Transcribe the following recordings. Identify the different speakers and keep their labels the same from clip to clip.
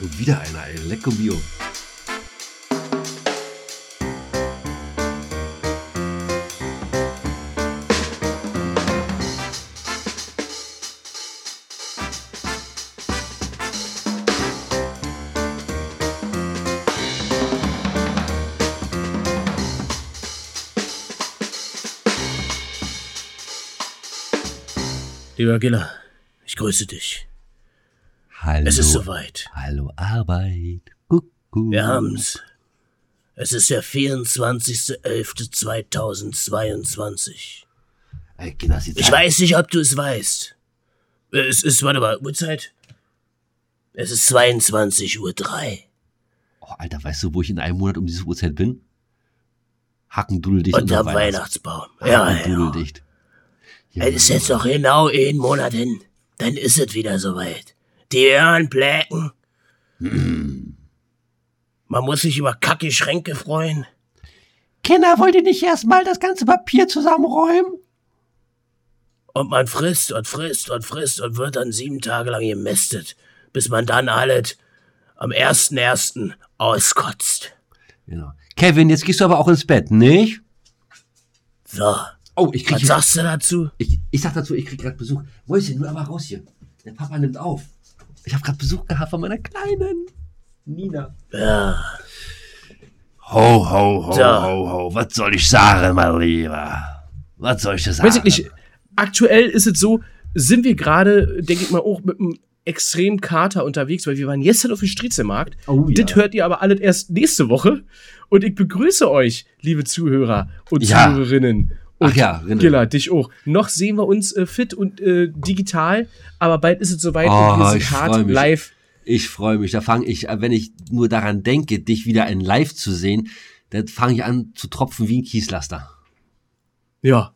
Speaker 1: Schon wieder einer, ey. Lecco Bio.
Speaker 2: Lieber Giller, ich grüße dich.
Speaker 1: Hallo.
Speaker 2: Es ist soweit.
Speaker 1: Hallo Arbeit. Kuckuck.
Speaker 2: Wir haben's. Es ist der 24.11.2022.
Speaker 1: Ey, Kinder, sieht
Speaker 2: Ich weiß nicht, ob du es weißt. Es ist, warte mal, Uhrzeit? Es ist 22.03 Uhr.
Speaker 1: Oh, Alter, weißt du, wo ich in einem Monat um diese Uhrzeit bin? Hackendudeldicht
Speaker 2: Unterm
Speaker 1: unter Weihnachts-
Speaker 2: Weihnachtsbaum. Ja. Ja, Es ist jetzt noch genau einen Monat hin. Dann ist es wieder soweit. Die Ohren bläken. Man muss sich über kacke Schränke freuen.
Speaker 1: Kinder, wollt ihr nicht erstmal das ganze Papier zusammenräumen?
Speaker 2: Und man frisst und frisst und frisst und wird dann sieben Tage lang gemästet, bis man dann alles am 1.1. auskotzt.
Speaker 1: Genau. Kevin, jetzt gehst du aber auch ins Bett, nicht?
Speaker 2: So,
Speaker 1: Oh, ich krieg
Speaker 2: was sagst du dazu?
Speaker 1: Ich, ich sag dazu, ich krieg gerade Besuch. Mäuschen, nur aber raus hier. Der Papa nimmt auf. Ich habe gerade Besuch gehabt von meiner kleinen Nina.
Speaker 2: Ja,
Speaker 1: Ho, ho, ho,
Speaker 2: So.
Speaker 1: ho, ho. Was soll ich sagen, mein Lieber? Was soll ich sagen?
Speaker 3: Weiß ich nicht. Aktuell ist es so, sind wir gerade, denke ich mal, auch mit einem extremen Kater unterwegs, weil wir waren gestern auf dem Striezelmarkt.
Speaker 1: Oh ja.
Speaker 3: Das hört ihr aber alles erst nächste Woche. Und ich begrüße euch, liebe Zuhörer und
Speaker 1: Ja.
Speaker 3: Zuhörerinnen. Und
Speaker 1: Ach ja, Rinne.
Speaker 3: Gilla, dich auch. Noch sehen wir uns äh, fit und äh, digital, aber bald ist es soweit
Speaker 1: Oh,
Speaker 3: und wir
Speaker 1: ich
Speaker 3: sind hart live.
Speaker 1: Ich freue mich. Da fange ich, wenn ich nur daran denke, dich wieder in Live zu sehen, dann fange ich an zu tropfen wie ein Kieslaster.
Speaker 3: Ja.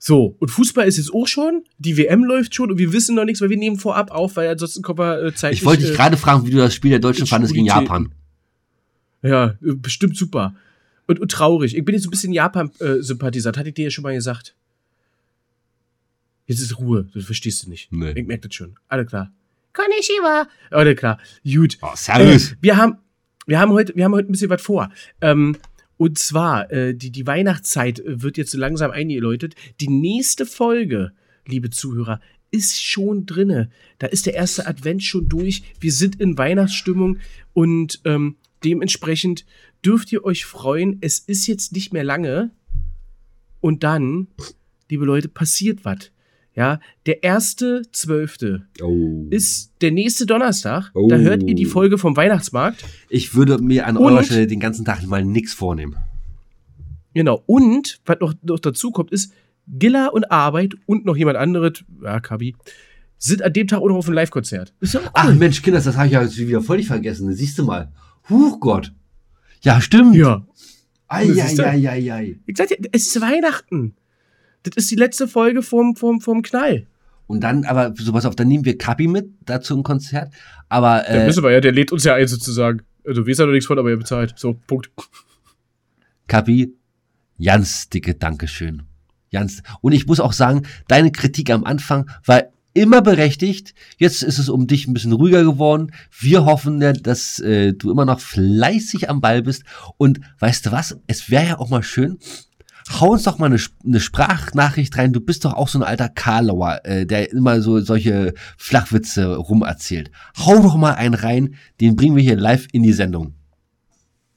Speaker 3: So, und Fußball ist jetzt auch schon, die WM läuft schon und wir wissen noch nichts, weil wir nehmen vorab auf, weil ansonsten kommen wir äh, zeitlich...
Speaker 1: Ich wollte dich
Speaker 3: äh,
Speaker 1: gerade fragen, wie du das Spiel der Deutschen fandest gegen. Japan.
Speaker 3: Ja, äh, bestimmt super. Und, und traurig. Ich bin jetzt so ein bisschen Japan-Sympathisant, hatte ich dir ja schon mal gesagt. Jetzt ist Ruhe, das verstehst du nicht.
Speaker 1: Nee.
Speaker 3: Ich merke das schon. Alle klar. Konnichiwa. Alle klar. Gut.
Speaker 1: Oh, servus.
Speaker 3: Äh, wir haben, wir haben heute, wir haben heute ein bisschen was vor. Ähm, und zwar, äh, die, die Weihnachtszeit wird jetzt so langsam eingeläutet. Die nächste Folge, liebe Zuhörer, ist schon drinne. Da ist der erste Advent schon durch. Wir sind in Weihnachtsstimmung und ähm, dementsprechend dürft ihr euch freuen. Es ist jetzt nicht mehr lange. Und dann, liebe Leute, passiert was. Ja, der erste Zwölfte
Speaker 1: Oh.
Speaker 3: ist der nächste Donnerstag.
Speaker 1: Oh.
Speaker 3: Da hört ihr die Folge vom Weihnachtsmarkt.
Speaker 1: Ich würde mir an
Speaker 3: Und-
Speaker 1: eurer Stelle den ganzen Tag mal nichts vornehmen.
Speaker 3: Genau. Und, was noch, noch dazu kommt, ist, Gilla und Arbeit und noch jemand anderes, ja, Kabi, sind an dem Tag auch noch auf einem Live-Konzert. Auch
Speaker 1: Ach
Speaker 3: cool.
Speaker 1: Mensch, Kinder, das habe ich ja jetzt wieder völlig vergessen. Siehst du mal. Huch Gott. Ja, stimmt.
Speaker 3: Ja.
Speaker 1: Ei,
Speaker 3: Siehst du?
Speaker 1: ei, ei, ei, ei.
Speaker 3: Ich sag dir, es ist Weihnachten. Das ist die letzte Folge vom, vom, vom Knall.
Speaker 1: Und dann, aber so pass auf, dann nehmen wir Kapi mit, dazu ein Konzert. Aber
Speaker 3: Der
Speaker 1: äh,
Speaker 3: wissen wir ja, der lädt uns ja ein sozusagen. Also, wir ja noch nichts von, aber er bezahlt. So, Punkt.
Speaker 1: Kapi, ganz dicke Dankeschön. Ganz. Und ich muss auch sagen, deine Kritik am Anfang war immer berechtigt. Jetzt ist es um dich ein bisschen ruhiger geworden. Wir hoffen, dass äh, du immer noch fleißig am Ball bist. Und weißt du was? Es wäre ja auch mal schön. Hau uns doch mal eine, eine Sprachnachricht rein. Du bist doch auch so ein alter Karlauer, äh, der immer so solche Flachwitze rumerzählt. Hau doch mal einen rein, den bringen wir hier live in die Sendung.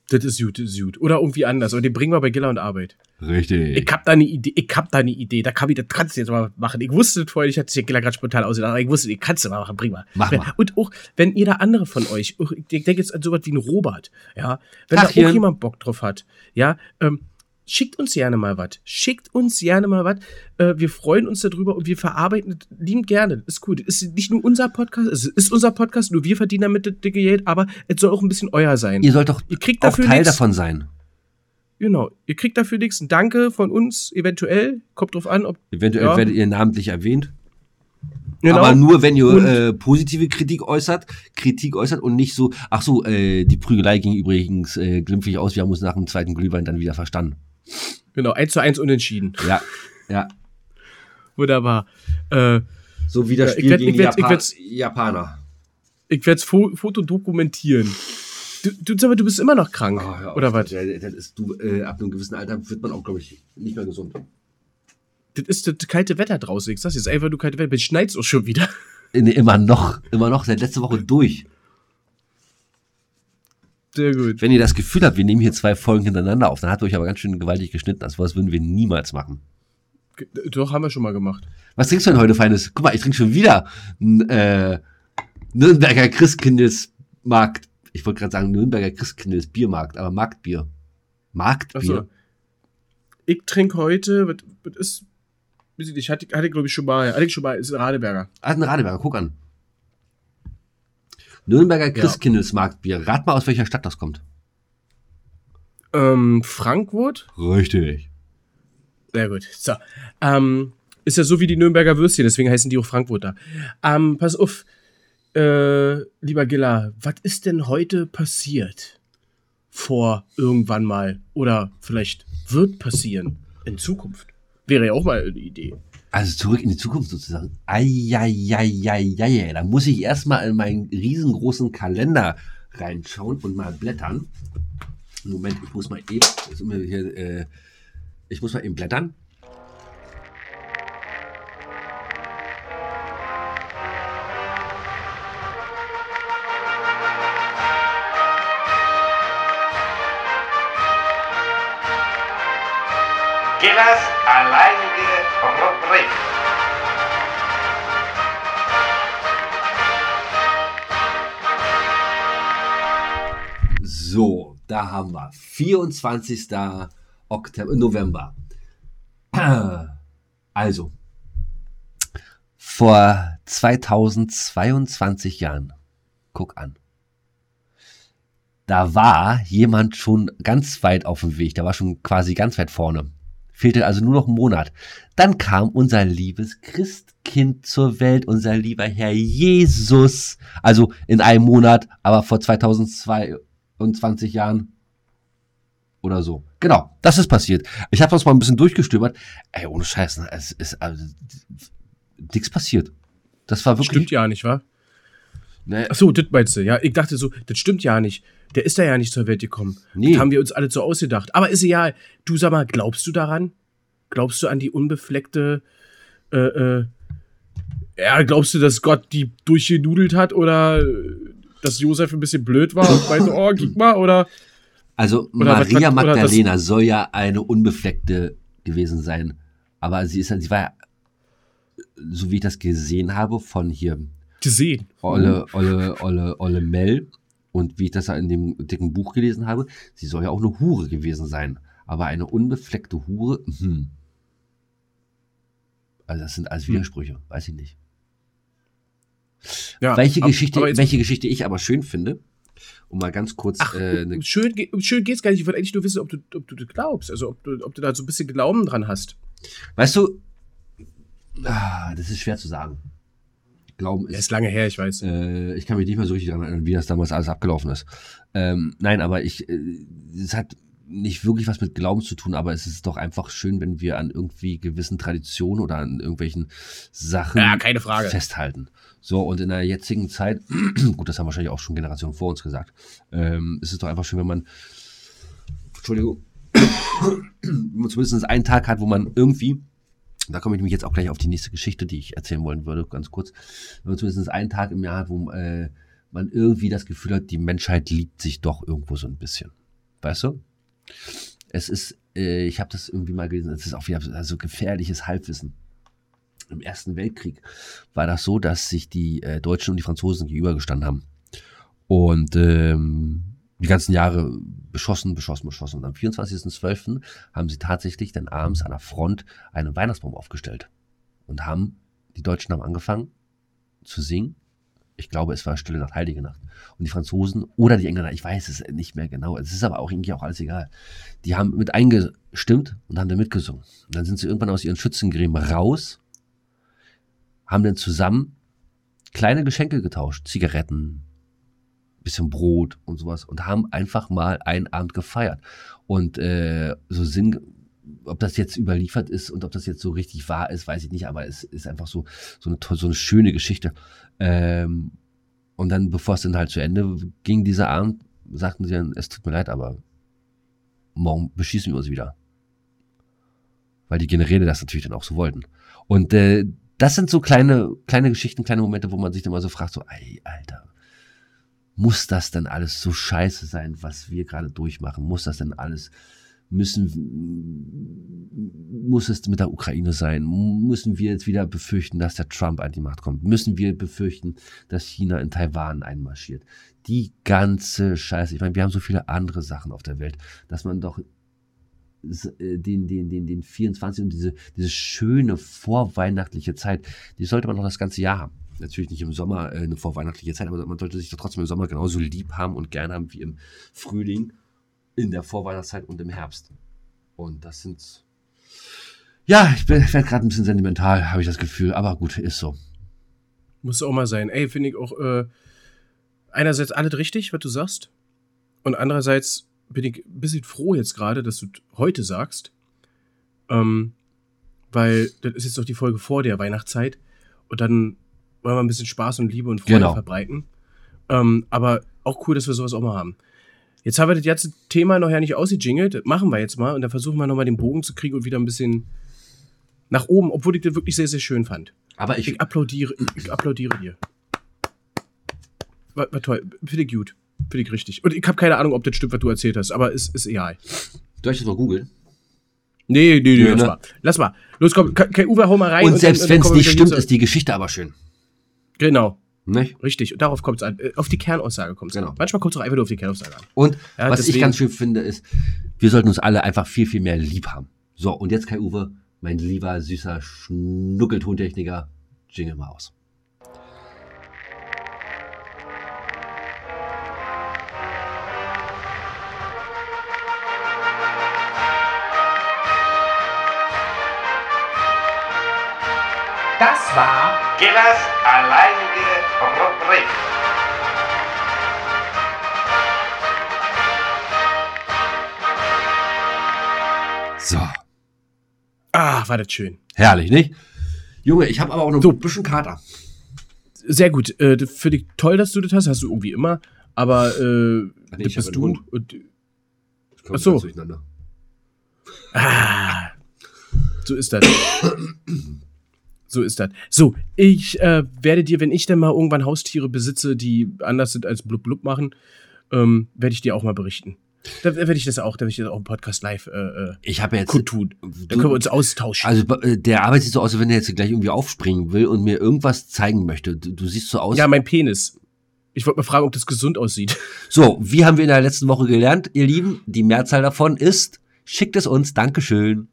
Speaker 3: Das ist gut, das ist gut. Oder irgendwie anders. Aber den bringen wir bei Gilla und Arbeit.
Speaker 1: Richtig.
Speaker 3: Ich hab da eine Idee, ich hab da eine Idee. Da kann ich, das kannst du jetzt mal machen. Ich wusste das vorher, ich hatte ja Gilla gerade spontan ausgedacht, aber ich wusste, ich kannst du mal machen, bring mal.
Speaker 1: Mach mal.
Speaker 3: Und auch, wenn da andere von euch, ich denke jetzt an sowas wie einen Robert, ja, wenn da
Speaker 1: Tachchen.
Speaker 3: auch jemand Bock drauf hat, ja, ähm, schickt uns gerne mal was. Schickt uns gerne mal was. Äh, wir freuen uns darüber und wir verarbeiten das liebend gerne. Ist cool. Das ist nicht nur unser Podcast, es ist unser Podcast, nur wir verdienen damit das dicke Geld, aber es soll auch ein bisschen euer sein.
Speaker 1: Ihr sollt doch
Speaker 3: Ihr kriegt
Speaker 1: auch Teil
Speaker 3: nichts.
Speaker 1: davon sein.
Speaker 3: Genau. Ihr kriegt dafür nichts. Ein Danke von uns, eventuell. Kommt drauf an, ob.
Speaker 1: Eventuell
Speaker 3: Ja.
Speaker 1: werdet ihr namentlich erwähnt.
Speaker 3: Genau.
Speaker 1: Aber nur, wenn ihr äh, positive Kritik äußert, Kritik äußert und nicht so, ach so, äh, die Prügelei ging übrigens äh, glimpflich aus, wir haben uns nach dem zweiten Glühwein dann wieder verstanden.
Speaker 3: Genau, 1 zu 1 unentschieden.
Speaker 1: Ja, ja.
Speaker 3: Wunderbar. Äh,
Speaker 1: So wie das
Speaker 3: Ja, ich
Speaker 1: Spiel
Speaker 3: werd-
Speaker 1: gegen
Speaker 3: ich werd-
Speaker 1: die
Speaker 3: ich werd-
Speaker 1: Japaner.
Speaker 3: Ich werde es Fo Foto dokumentieren. Du, du, du bist immer noch krank,
Speaker 1: Oh, hör auf.
Speaker 3: oder was?
Speaker 1: Du, äh, ab einem gewissen Alter wird man auch, glaube ich, nicht mehr gesund.
Speaker 3: Das ist das kalte Wetter draußen. Ich sag's jetzt einfach nur kalte Wetter. Jetzt schneit's auch schon wieder.
Speaker 1: Nee, immer noch, immer noch, seit letzter Woche durch.
Speaker 3: Sehr gut.
Speaker 1: Wenn ihr das Gefühl habt, wir nehmen hier zwei Folgen hintereinander auf, dann hat ihr euch aber ganz schön gewaltig geschnitten. Das was würden wir niemals machen.
Speaker 3: Doch, haben wir schon mal gemacht.
Speaker 1: Was trinkst du denn heute, Feines? Guck mal, ich trinke schon wieder ein äh, Nürnberger Christkindlesmarkt. Ich wollte gerade sagen Nürnberger Christkindles Biermarkt, aber Marktbier. Marktbier.
Speaker 3: Achso. Ich trinke heute, was, was ist, ich hatte, hatte glaube ich schon mal, hatte ich schon mal, ist ein Radeberger.
Speaker 1: Ah, ein Radeberger, guck an. Nürnberger Christkindlesmarktbier. Rat mal, aus welcher Stadt das kommt.
Speaker 3: Ähm, Frankfurt?
Speaker 1: Richtig.
Speaker 3: Sehr gut. So. Ähm, ist ja so wie die Nürnberger Würstchen, deswegen heißen die auch Frankfurter. Ähm, pass auf, äh, lieber Giller, was ist denn heute passiert? Vor irgendwann mal. Oder vielleicht wird passieren in Zukunft. Wäre ja auch mal eine Idee.
Speaker 1: Also zurück in die Zukunft sozusagen. Eieieiei, da muss ich erstmal in meinen riesengroßen Kalender reinschauen und mal blättern. Moment, ich muss mal eben, hier, äh, ich muss mal eben blättern.
Speaker 4: Gillers alleinige Rubrik.
Speaker 1: So, da haben wir 24. Oktober, November. Also, vor 2022 Jahren, guck an. Da war jemand schon ganz weit auf dem Weg, der war schon quasi ganz weit vorne. Fehlte also nur noch ein Monat. Dann kam unser liebes Christkind zur Welt, unser lieber Herr Jesus. Also in einem Monat, aber vor 2022 Jahren oder so. Genau, das ist passiert. Ich habe das mal ein bisschen durchgestöbert. Ey, ohne Scheiß, ne, es ist also, nichts passiert. Das war wirklich.
Speaker 3: Stimmt ja nicht, wa?
Speaker 1: Ne,
Speaker 3: Ach so, das meinst du. Ja, ich dachte so, das stimmt ja nicht. Der ist da ja nicht zur Welt gekommen.
Speaker 1: Nee.
Speaker 3: Das haben wir uns alle so ausgedacht. Aber ist egal. Du sag mal, glaubst du daran? Glaubst du an die unbefleckte, äh, äh, ja, glaubst du, dass Gott die durchgenudelt hat oder äh, dass Josef ein bisschen blöd war und meinte, oh, gib mal, oder?
Speaker 1: Also
Speaker 3: Oder
Speaker 1: Maria
Speaker 3: was- oder das-
Speaker 1: Magdalena soll ja eine unbefleckte gewesen sein. Aber sie ist ja, sie war ja, so wie ich das gesehen habe, von hier
Speaker 3: Gesehen.
Speaker 1: Olle, Olle, Olle, Olle Mel und wie ich das ja in dem dicken Buch gelesen habe, sie soll ja auch eine Hure gewesen sein. Aber eine unbefleckte Hure, hm. Also das sind alles
Speaker 3: Hm.
Speaker 1: Widersprüche, weiß ich nicht.
Speaker 3: Ja,
Speaker 1: welche,
Speaker 3: ab-
Speaker 1: Geschichte, welche Geschichte ich aber schön finde, um mal ganz kurz
Speaker 3: Ach,
Speaker 1: äh, eine
Speaker 3: schön, schön geht's gar nicht. Ich wollte eigentlich nur wissen, ob du, ob du das glaubst. Also, ob du, ob du da so ein bisschen Glauben dran hast.
Speaker 1: Weißt du, ah, das ist schwer zu sagen. Glauben ist.
Speaker 3: ist lange her, ich weiß.
Speaker 1: Äh, ich kann mich nicht mehr so richtig daran erinnern, wie das damals alles abgelaufen ist. Ähm, nein, aber ich, äh, es hat nicht wirklich was mit Glauben zu tun, aber es ist doch einfach schön, wenn wir an irgendwie gewissen Traditionen oder an irgendwelchen Sachen
Speaker 3: Ja, keine Frage.
Speaker 1: festhalten. So, und in der jetzigen Zeit, gut, das haben wahrscheinlich auch schon Generationen vor uns gesagt, ähm, ist es doch einfach schön, wenn man, Entschuldigung, wenn man zumindest einen Tag hat, wo man irgendwie, da komme ich nämlich jetzt auch gleich auf die nächste Geschichte, die ich erzählen wollen würde, ganz kurz, zumindest einen Tag im Jahr wo äh, man irgendwie das Gefühl hat, die Menschheit liebt sich doch irgendwo so ein bisschen. Weißt du? Es ist, äh, ich habe das irgendwie mal gelesen, es ist auch wieder so gefährliches Halbwissen. Im Ersten Weltkrieg war das so, dass sich die äh, Deutschen und die Franzosen gegenübergestanden haben. Und ähm, die ganzen Jahre beschossen, beschossen, beschossen. Und am 24.12. haben sie tatsächlich dann abends an der Front einen Weihnachtsbaum aufgestellt. Und haben, die Deutschen haben angefangen zu singen. Ich glaube, es war Stille Nacht, Heilige Nacht. Und die Franzosen oder die Engländer, ich weiß es nicht mehr genau. Es ist aber auch irgendwie auch alles egal. Die haben mit eingestimmt und haben da mitgesungen. Und dann sind sie irgendwann aus ihren Schützengräben raus, haben dann zusammen kleine Geschenke getauscht. Zigaretten, bisschen Brot und sowas. Und haben einfach mal einen Abend gefeiert. Und äh, so Sinn, ob das jetzt überliefert ist und ob das jetzt so richtig wahr ist, weiß ich nicht. Aber es ist einfach so, so, eine, so eine schöne Geschichte. Ähm, Und dann, bevor es dann halt zu Ende ging, dieser Abend, sagten sie dann, es tut mir leid, aber morgen beschießen wir uns wieder. Weil die Generäle das natürlich dann auch so wollten. Und äh, das sind so kleine, kleine Geschichten, kleine Momente, wo man sich dann mal so fragt, so, ey, Alter, muss das denn alles so scheiße sein, was wir gerade durchmachen? Muss das denn alles, müssen, muss es mit der Ukraine sein? Müssen wir jetzt wieder befürchten, dass der Trump an die Macht kommt? Müssen wir befürchten, dass China in Taiwan einmarschiert? Die ganze Scheiße. Ich meine, wir haben so viele andere Sachen auf der Welt, dass man doch äh, den, den, den, den 24 und diese, diese schöne vorweihnachtliche Zeit, die sollte man noch das ganze Jahr haben. Natürlich nicht im Sommer äh, eine vorweihnachtliche Zeit, aber man sollte sich doch trotzdem im Sommer genauso lieb haben und gern haben wie im Frühling, in der Vorweihnachtszeit und im Herbst. Und das sind. Ja, ich werde gerade ein bisschen sentimental, habe ich das Gefühl, aber gut, ist so.
Speaker 3: Muss auch mal sein. Ey, finde ich auch äh, einerseits alles richtig, was du sagst. Und andererseits bin ich ein bisschen froh jetzt gerade, dass du heute sagst. Ähm, weil das ist jetzt doch die Folge vor der Weihnachtszeit. Und dann wollen wir ein bisschen Spaß und Liebe und Freude
Speaker 1: Genau.
Speaker 3: verbreiten. Ähm, aber auch cool, dass wir sowas auch mal haben. Jetzt haben wir das ganze Thema noch ja nicht ausgejingelt. Das machen wir jetzt mal und dann versuchen wir nochmal den Bogen zu kriegen und wieder ein bisschen nach oben, obwohl ich das wirklich sehr, sehr schön fand.
Speaker 1: Aber ich,
Speaker 3: Ich applaudiere, ich applaudiere dir. War, war toll. Finde ich gut. Finde ich richtig. Und ich habe keine Ahnung, ob das stimmt, was du erzählt hast, aber ist, ist egal.
Speaker 1: ich das mal googeln?
Speaker 3: Nee, nee, nee,
Speaker 1: Nö,
Speaker 3: lass
Speaker 1: ne?
Speaker 3: mal. Lass mal. Los, komm, Kai Uwe, hau mal rein.
Speaker 1: Und
Speaker 3: dann-
Speaker 1: selbst wenn es nicht stimmt, ist die Geschichte aber schön.
Speaker 3: Genau.
Speaker 1: Nicht?
Speaker 3: Richtig. Und darauf kommt es an. Äh, Auf die Kernaussage kommt es
Speaker 1: Genau.
Speaker 3: an. Manchmal kommt es auch einfach nur auf die Kernaussage an.
Speaker 1: Und
Speaker 3: Ja,
Speaker 1: was ich ganz schön finde, ist, wir sollten uns alle einfach viel, viel mehr lieb haben. So, und jetzt Kai Uwe, mein lieber, süßer Schnuckeltontechniker, jingle mal aus.
Speaker 4: Das war Gillers alleinige Rubrik.
Speaker 1: So,
Speaker 3: Ah, war das schön.
Speaker 1: herrlich, nicht? Junge, ich habe aber auch noch
Speaker 3: So.
Speaker 1: ein bisschen Kater.
Speaker 3: Sehr gut. Äh, das Finde ich toll, dass du das hast. Hast du irgendwie immer. Aber äh,
Speaker 1: nee,
Speaker 3: das bist du. Und, Ach so. Ah, so ist das. so ist das. So, ich äh, werde dir, wenn ich dann mal irgendwann Haustiere besitze, die anders sind als blub blub machen, ähm, werde ich dir auch mal berichten. Da werde ich das auch, da werde ich das auch im Podcast live äh, äh,
Speaker 1: Ich habe jetzt.
Speaker 3: kundtun. Da können wir uns austauschen.
Speaker 1: Also äh, der Arbeit sieht so aus, als wenn er jetzt gleich irgendwie aufspringen will und mir irgendwas zeigen möchte. Du, du siehst so aus.
Speaker 3: ja, mein Penis. Ich wollte mal fragen, ob das gesund aussieht.
Speaker 1: So, wie haben wir in der letzten Woche gelernt, ihr Lieben? Die Mehrzahl davon ist, schickt es uns, Dankeschön.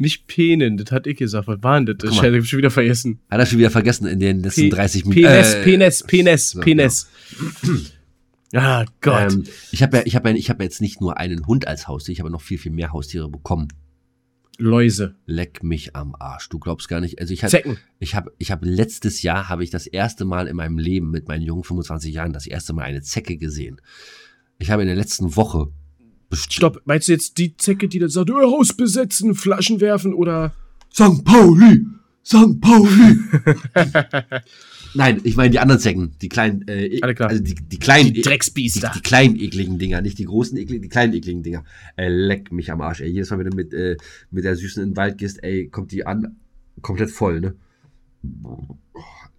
Speaker 3: Nicht Penen, das hat ich gesagt. Was war denn das?
Speaker 1: Guck
Speaker 3: Ich habe schon wieder vergessen.
Speaker 1: Hat er schon wieder vergessen in den letzten
Speaker 3: Pe-
Speaker 1: 30 Minuten.
Speaker 3: Penis,
Speaker 1: Äh,
Speaker 3: Penis, Penis,
Speaker 1: so,
Speaker 3: Penis. Ah, Gott.
Speaker 1: Ähm, ich habe ja, ich habe ja, ich habe jetzt nicht nur einen Hund als Haustier, ich habe noch viel, viel mehr Haustiere bekommen.
Speaker 3: Läuse.
Speaker 1: Leck mich am Arsch. Du glaubst gar nicht. Also ich habe,
Speaker 3: Zecken.
Speaker 1: ich habe, ich habe letztes Jahr habe ich das erste Mal in meinem Leben mit meinen jungen 25 Jahren das erste Mal eine Zecke gesehen. Ich habe in der letzten Woche best-
Speaker 3: Stopp, meinst du jetzt die Zecke, die dann sagt, äh, Haus besetzen, Flaschen werfen oder.
Speaker 1: St. Pauli! St. Pauli! Nein, ich meine die anderen Zecken, die kleinen, äh,
Speaker 3: Alle klar.
Speaker 1: also die, die kleinen,
Speaker 3: Die Drecksbiester.
Speaker 1: Die, die kleinen ekligen Dinger, nicht die großen ekligen, die kleinen ekligen Dinger. Ey, leck mich am Arsch, ey. Jedes Mal, wenn du mit, äh, mit der Süßen in den Wald gehst, ey, kommt die an, komplett voll, ne? Oh,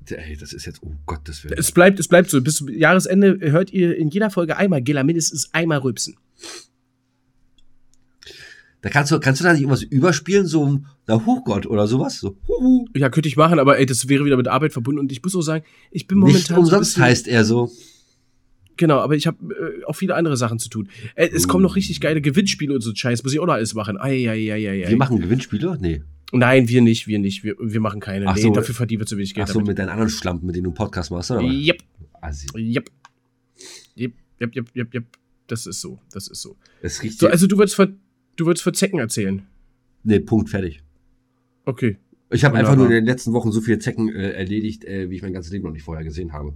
Speaker 1: ey, das ist jetzt, oh Gottes Willen.
Speaker 3: Es bleibt, es bleibt so. Bis zum Jahresende hört ihr in jeder Folge einmal Gilla mindestens einmal rülpsen.
Speaker 1: Da kannst du, kannst du da nicht irgendwas überspielen, so na, Hochgott oder sowas? So, huhu.
Speaker 3: Ja, könnte ich machen, aber ey, das wäre wieder mit Arbeit verbunden. Und ich muss auch sagen, ich bin momentan.
Speaker 1: Nicht
Speaker 3: so
Speaker 1: umsonst
Speaker 3: bisschen-
Speaker 1: heißt er so.
Speaker 3: Genau, aber ich habe äh, auch viele andere Sachen zu tun. Äh, es kommen noch richtig geile Gewinnspiele und so Scheiß. Muss ich auch noch alles machen. Ei, ei, ei, ei, ei.
Speaker 1: Wir machen Gewinnspiele? Nee.
Speaker 3: Nein, wir nicht, wir nicht. Wir, wir machen keine.
Speaker 1: Ach
Speaker 3: nee,
Speaker 1: so.
Speaker 3: dafür verdienen wir zu wenig Geld.
Speaker 1: Ach so, mit deinen anderen Schlampen, mit denen du einen Podcast machst, oder?
Speaker 3: Yep,
Speaker 1: Assi.
Speaker 3: yep. Yep, yep, yep, yep, yep. Das ist so, das ist so.
Speaker 1: Es riecht
Speaker 3: So,
Speaker 1: so,
Speaker 3: also du würdest von, du würdest von Zecken erzählen.
Speaker 1: Nee, Punkt, fertig.
Speaker 3: Okay.
Speaker 1: Ich habe einfach nur in den letzten Wochen so viele Zecken äh, erledigt, äh, wie ich mein ganzes Leben noch nicht vorher gesehen habe.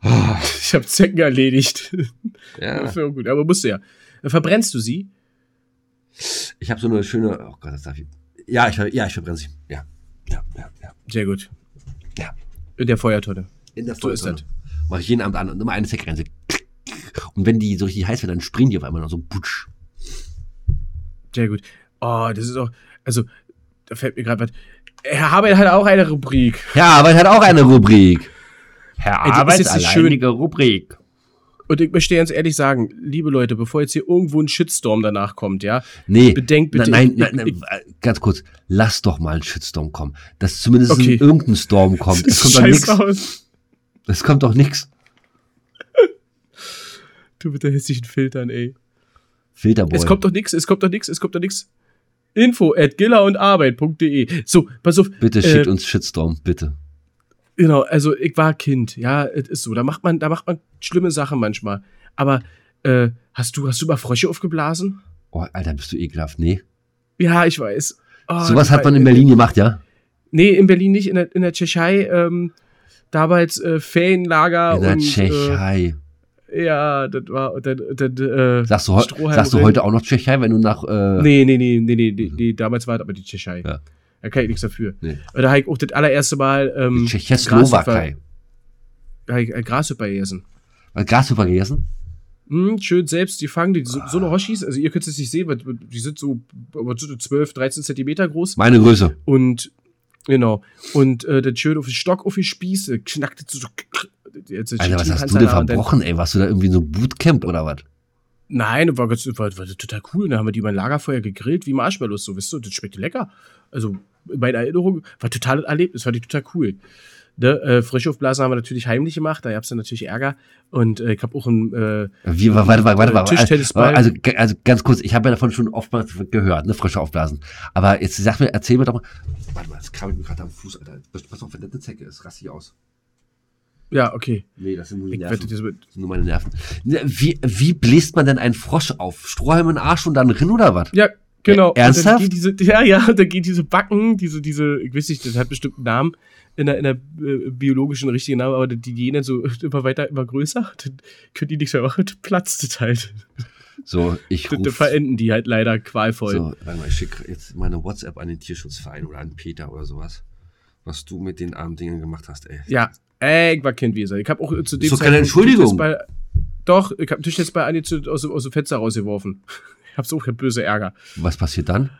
Speaker 1: Ah,
Speaker 3: Ich habe Zecken erledigt.
Speaker 1: ja,
Speaker 3: Das wäre gut, aber musst du ja. Dann verbrennst du sie?
Speaker 1: ich habe so eine schöne. Oh Gott, das darf ich. Ja, ich, ja, ich verbrenne sie. Ja, ja, ja, ja.
Speaker 3: Sehr gut.
Speaker 1: Ja.
Speaker 3: In der Feuertonne.
Speaker 1: In der
Speaker 3: So ist
Speaker 1: Feuertonne. Mach ich jeden Abend an und immer eine Zeckgrenze. Und wenn die so richtig heiß wird, dann springen die auf einmal noch so putsch.
Speaker 3: Sehr gut. Oh, das ist auch, also, da fällt mir gerade was. Herr Habeck hat auch eine Rubrik.
Speaker 1: Herr Arbeit hat auch eine Rubrik.
Speaker 2: Herr
Speaker 3: Ey, das ist
Speaker 2: Arbeit,
Speaker 3: nicht
Speaker 2: alleinige Rubrik.
Speaker 3: Und ich möchte ganz ehrlich sagen, liebe Leute, bevor jetzt hier irgendwo ein Shitstorm danach kommt, ja,
Speaker 1: Nee.
Speaker 3: Bedenkt bitte-
Speaker 1: Nein,
Speaker 3: ich-
Speaker 1: nein, nein, nein, ganz kurz. Lass doch mal ein Shitstorm kommen. Dass zumindest
Speaker 3: Okay.
Speaker 1: irgendein Storm kommt. Es kommt doch
Speaker 3: aus.
Speaker 1: Es kommt doch nix.
Speaker 3: Du mit der hässlichen Filtern, ey.
Speaker 1: Filterboy.
Speaker 3: Es kommt doch nix, es kommt doch nix, es kommt doch nix. Info at gillerundarbeit.de. So, pass auf.
Speaker 1: Bitte
Speaker 3: äh,
Speaker 1: schickt uns Shitstorm, bitte.
Speaker 3: Genau, also ich war Kind, ja, es ist so. Da macht man, da macht man schlimme Sachen manchmal. Aber äh, hast du, hast du mal Frösche aufgeblasen?
Speaker 1: Oh, Alter, bist du ekelhaft. Nee.
Speaker 3: Ja, ich weiß. Oh,
Speaker 1: Sowas hat man in Berlin gemacht, ja?
Speaker 3: Nee, in Berlin nicht, in der, in der Tschechei. Ähm, damals äh, Ferienlager
Speaker 1: In der
Speaker 3: und
Speaker 1: Tschechei.
Speaker 3: Ja, das war dann, dann, äh,
Speaker 1: sagst du,
Speaker 3: Strohhalm
Speaker 1: sagst du heute auch noch Tschechei, wenn du nach. Äh,
Speaker 3: Nee, nee, nee, nee, nee, nee, nee, damals war das aber die Tschechei.
Speaker 1: Ja.
Speaker 3: Da kann ich nichts dafür.
Speaker 1: Nee.
Speaker 3: Da habe ich auch das allererste Mal ähm,
Speaker 1: Tschechoslowakei.
Speaker 3: Da hab ich, äh, Grashüpfer gegessen.
Speaker 1: Hast Grashüpfer gegessen?
Speaker 3: Hm, schön selbst, die fangen die so, so eine Hoshis, also ihr könnt es nicht sehen, die sind so, aber so 12, 13 Zentimeter groß.
Speaker 1: Meine Größe.
Speaker 3: Und genau. Und äh, dann schön auf den Stock auf die Spieße, knackte so. Jetzt,
Speaker 1: Alter, was hast du denn verbrochen, ey? Warst du da irgendwie so Bootcamp oder was?
Speaker 3: Nein, war, ganz, war, war total cool. Da haben wir die über ein Lagerfeuer gegrillt, wie Marshmallows, so, wisst ihr, das schmeckte lecker. Also, in meiner Erinnerung war total Erlebnis, fand ich total cool. Ne, äh, Frischaufblasen haben wir natürlich heimlich gemacht, da gab es dann natürlich Ärger. Und äh, ich habe auch ein, äh,
Speaker 1: Wie, warte, warte, warte.
Speaker 3: Tischtennisball.
Speaker 1: Also, ge- also ganz kurz, ich habe ja davon schon oftmals gehört, ne, frische Aufblasen. Aber jetzt sag mir, erzähl mir doch mal. Warte mal, das krabbelt mir gerade am Fuß, Alter. Pass auf, wenn das eine Zecke ist, raste ich aus.
Speaker 3: Ja, okay.
Speaker 1: Nee, das sind nur die Nerven.
Speaker 3: wette, das
Speaker 1: Das sind nur meine Nerven. Ne, Wie, wie bläst man denn einen Frosch auf? Strohhalm in den Arsch und dann rin oder was?
Speaker 3: Ja, genau. Und
Speaker 1: ernsthaft?
Speaker 3: Diese, ja, ja, dann geht diese Backen, diese, diese, ich weiß nicht, das hat bestimmt einen Namen in der, in der äh, biologischen richtigen Namen, aber die gehen dann so immer weiter, immer größer. Dann können die nichts mehr machen, dann platzt das halt.
Speaker 1: So, ich ruf,
Speaker 3: verenden die halt leider qualvoll.
Speaker 1: so, warte mal, ich schicke jetzt meine WhatsApp an den Tierschutzverein oder an Peter oder sowas. Was du mit den armen Dingen gemacht hast, ey.
Speaker 3: Ja, ey, ich war Kind wie. Ich habe auch zu dem
Speaker 1: Ist doch keine Entschuldigung.
Speaker 3: Tischtennisball- Doch, ich habe Tischtennisball angezündet aus, dem- aus dem Fenster rausgeworfen. Ich hab's auch böse Ärger.
Speaker 1: Was passiert dann?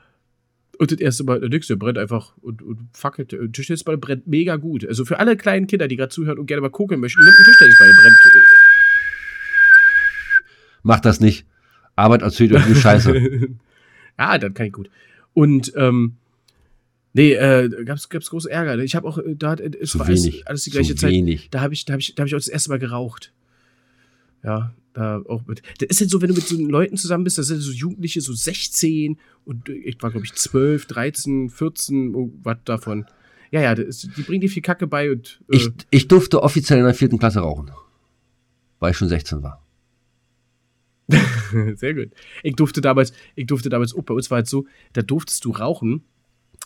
Speaker 3: Und das erste Mal, nix, der brennt einfach und, und fackelt. Der Tischtennisball brennt mega gut. Also für alle kleinen Kinder, die gerade zuhören und gerne mal gucken möchten, nimmt einen Tischtennisball, der brennt.
Speaker 1: Macht das nicht. Arbeit erzählt euch nur Scheiße.
Speaker 3: ja, dann kann ich gut. Und, ähm, nee, äh, gab's, gab's große Ärger. Ich habe auch, äh, da hat, es
Speaker 1: Zu
Speaker 3: war alles,
Speaker 1: wenig.
Speaker 3: alles die gleiche Zeit.
Speaker 1: wenig.
Speaker 3: Da habe ich, da habe ich, da habe ich auch das erste Mal geraucht. Ja, da auch mit. Das ist halt so, wenn du mit so Leuten zusammen bist, da sind so Jugendliche, so 16 und ich war, glaube ich, 12, 13, 14, oh, was davon. Ja, ja, das die bringen dir viel Kacke bei und. Äh,
Speaker 1: Ich, ich durfte offiziell in der vierten Klasse rauchen. Weil ich schon 16 war.
Speaker 3: Sehr gut. Ich durfte damals, ich durfte damals, oh, bei uns war es so, da durftest du rauchen.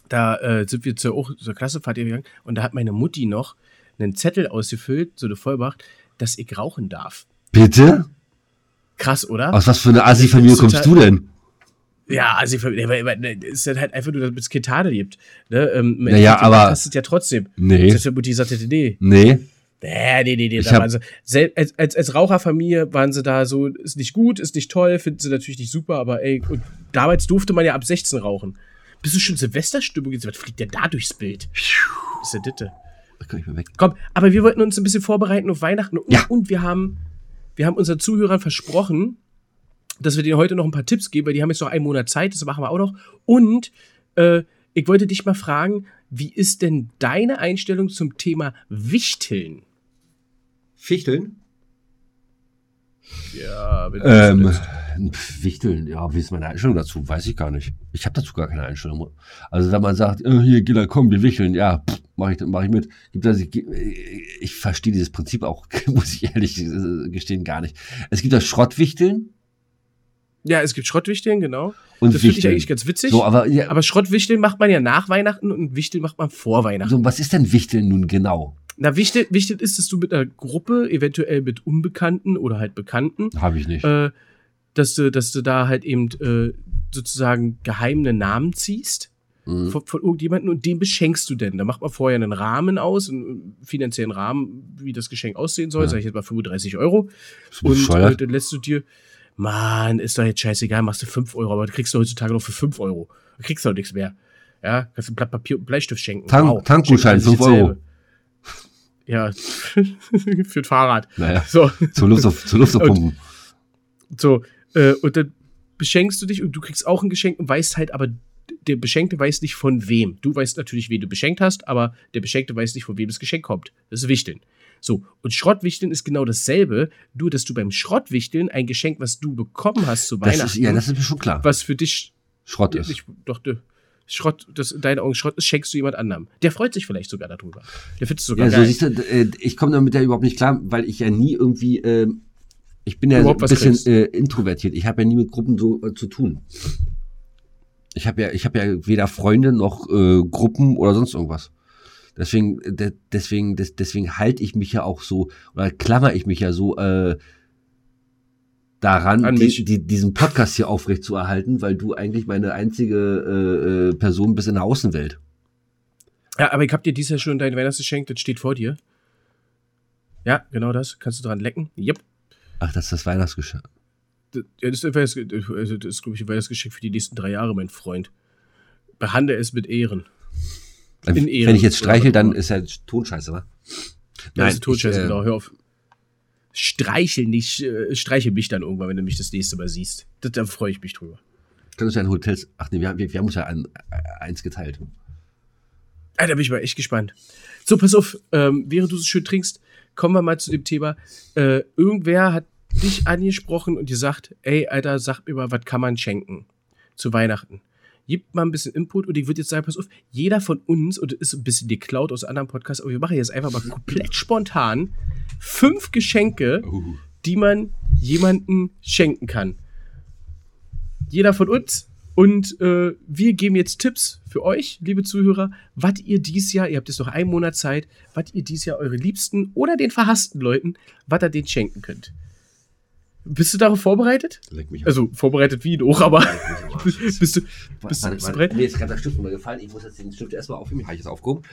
Speaker 3: Da äh, sind wir zur, auch zur Klassefahrt gegangen und da hat meine Mutti noch einen Zettel ausgefüllt, so eine Vollmacht, dass ich rauchen darf.
Speaker 1: Bitte?
Speaker 3: Krass, oder?
Speaker 1: Aus was für eine Assi-Familie
Speaker 3: Das ist
Speaker 1: kommst du denn?
Speaker 3: Ja, also es ist halt einfach nur, damit es Ketade gibt. Ne? Ähm,
Speaker 1: Naja, aber-
Speaker 3: du es ja trotzdem.
Speaker 1: Nee.
Speaker 3: Das ist ja Mutti sagte, nee.
Speaker 1: Nee.
Speaker 3: Nee, nee, nee, nee. Da waren sie, als, als, als Raucherfamilie waren sie da so, ist nicht gut, ist nicht toll, finden sie natürlich nicht super, aber ey, und damals durfte man ja ab 16 rauchen. Bist du schon Silvesterstimmung? jetzt? Was fliegt denn da durchs Bild? Ist ja Ditte.
Speaker 1: Da kann ich mir weg.
Speaker 3: Komm, aber wir wollten uns ein bisschen vorbereiten auf Weihnachten und,
Speaker 1: Ja.
Speaker 3: und wir haben, wir haben unseren Zuhörern versprochen, dass wir denen heute noch ein paar Tipps geben, weil die haben jetzt noch einen Monat Zeit, das machen wir auch noch. Und äh, ich wollte dich mal fragen, wie ist denn deine Einstellung zum Thema Wichteln?
Speaker 1: Fichteln?
Speaker 3: Ja, wenn du
Speaker 1: Ähm, Wichteln, ja, wie ist meine Einstellung dazu? Weiß ich gar nicht. Ich habe dazu gar keine Einstellung. Also wenn man sagt, äh, hier, Gilla, komm, wir wichteln, ja, mache ich, mach ich mit. Gibt also, ich, ich verstehe dieses Prinzip auch, muss ich ehrlich gestehen, gar nicht. Es gibt das Schrottwichteln
Speaker 3: Ja, es gibt Schrottwichteln, genau.
Speaker 1: und
Speaker 3: das finde ich eigentlich ganz witzig.
Speaker 1: so, aber, ja,
Speaker 3: aber Schrottwichteln macht man ja nach Weihnachten und Wichteln macht man vor Weihnachten.
Speaker 1: so, was ist denn Wichteln nun genau?
Speaker 3: Na, wichtig, wichtig ist, dass du mit einer Gruppe, eventuell mit Unbekannten oder halt Bekannten,
Speaker 1: Habe ich nicht.
Speaker 3: äh, dass du, dass du da halt eben äh, sozusagen geheime Namen ziehst
Speaker 1: Mhm.
Speaker 3: von, von irgendjemandem und den beschenkst du denn. Da macht man vorher einen Rahmen aus, einen finanziellen Rahmen, wie das Geschenk aussehen soll,
Speaker 1: Ja.
Speaker 3: sag ich jetzt mal 35 Euro. Und äh, dann lässt du dir, Mann, ist doch jetzt scheißegal, machst du 5 Euro, aber du kriegst du heutzutage noch für 5 Euro. Du kriegst doch nichts mehr. Ja, kannst du ein Blatt Papier und Bleistift schenken.
Speaker 1: Tank- Tankgutschein,
Speaker 3: schenkt
Speaker 1: 5
Speaker 3: man sich
Speaker 1: Euro.
Speaker 3: Ja, für ein Fahrrad.
Speaker 1: Naja,
Speaker 3: So,
Speaker 1: zur Luft, auf, zur Luft auf Pumpen.
Speaker 3: so, äh, und dann beschenkst du dich und du kriegst auch ein Geschenk und weißt halt, aber der Beschenkte weiß nicht von wem. Du weißt natürlich, wen du beschenkt hast, aber der Beschenkte weiß nicht, von wem das Geschenk kommt. Das ist Wichteln. So, und Schrottwichteln ist genau dasselbe, nur dass du beim Schrottwichteln ein Geschenk, was du bekommen hast zu
Speaker 1: Das
Speaker 3: Weihnachten,
Speaker 1: ist, ja, das ist mir schon klar.
Speaker 3: was für dich
Speaker 1: Schrott ist.
Speaker 3: nicht, doch, du, Schrott, das in deinen Augen Schrott ist, schenkst du jemand anderem. Der freut sich vielleicht sogar darüber. Der findet es sogar
Speaker 1: Ja, so
Speaker 3: geil.
Speaker 1: siehst du, äh, ich komme damit ja überhaupt nicht klar, weil ich ja nie irgendwie, ähm, ich bin ja ein bisschen äh, introvertiert. Ich habe ja nie mit Gruppen so äh, zu tun. Ich habe ja, ich habe ja weder Freunde noch äh, Gruppen oder sonst irgendwas. Deswegen, äh, de, deswegen, des, deswegen halte ich mich ja auch so oder klammer ich mich ja so äh, daran,
Speaker 3: An
Speaker 1: die, die, diesen Podcast hier aufrecht zu erhalten, weil du eigentlich meine einzige äh, Person bist in der Außenwelt.
Speaker 3: Ja, aber ich hab dir dieses Jahr schon dein Weihnachtsgeschenk, das steht vor dir. Ja, genau das. Kannst du dran lecken? Yep.
Speaker 1: Ach, das ist das Weihnachtsgeschenk.
Speaker 3: Das, ja, das ist, das, also das ist, glaube ich, ein Weihnachtsgeschenk für die nächsten drei Jahre, mein Freund. Behandle es mit Ehren. In
Speaker 1: Wenn
Speaker 3: Ehren.
Speaker 1: ich jetzt streichel, dann ist ja Tonscheiße, wa?
Speaker 3: Das ist Totscheiße,
Speaker 1: ich, äh,
Speaker 3: genau. Hör auf. Streichel nicht, äh, streichel mich dann irgendwann, wenn du mich das nächste Mal siehst. Das, da freue ich mich drüber.
Speaker 1: Können uns ja in Hotels. Ach nee, wir, haben- wir, wir haben uns ja ein, eins geteilt.
Speaker 3: Ah, da bin ich mal echt gespannt. So, pass auf, ähm, während du so schön trinkst, kommen wir mal zu dem Thema. Äh, irgendwer hat dich angesprochen und gesagt, ey, Alter, sag mir mal, was kann man schenken zu Weihnachten? Gib mal ein bisschen Input und ich würde jetzt sagen, pass auf, jeder von uns, und das ist ein bisschen geklaut aus anderen Podcasts, aber wir machen jetzt einfach mal komplett spontan fünf Geschenke, die man jemandem schenken kann. Jeder von uns. Und äh, wir geben jetzt Tipps für euch, liebe Zuhörer, was ihr dies Jahr, ihr habt jetzt noch einen Monat Zeit, was ihr dies Jahr eure Liebsten oder den verhassten Leuten, was ihr denen schenken könnt. Bist du darauf vorbereitet?
Speaker 1: Leck mich
Speaker 3: Also vorbereitet wie auch, aber bist du, bist du, bist
Speaker 1: Warte,
Speaker 3: du
Speaker 1: warte,
Speaker 3: bereit?
Speaker 1: Mir ist gerade der Stift runtergefallen. Ich muss jetzt den Stift erstmal aufheben. Habe ich jetzt aufgehoben.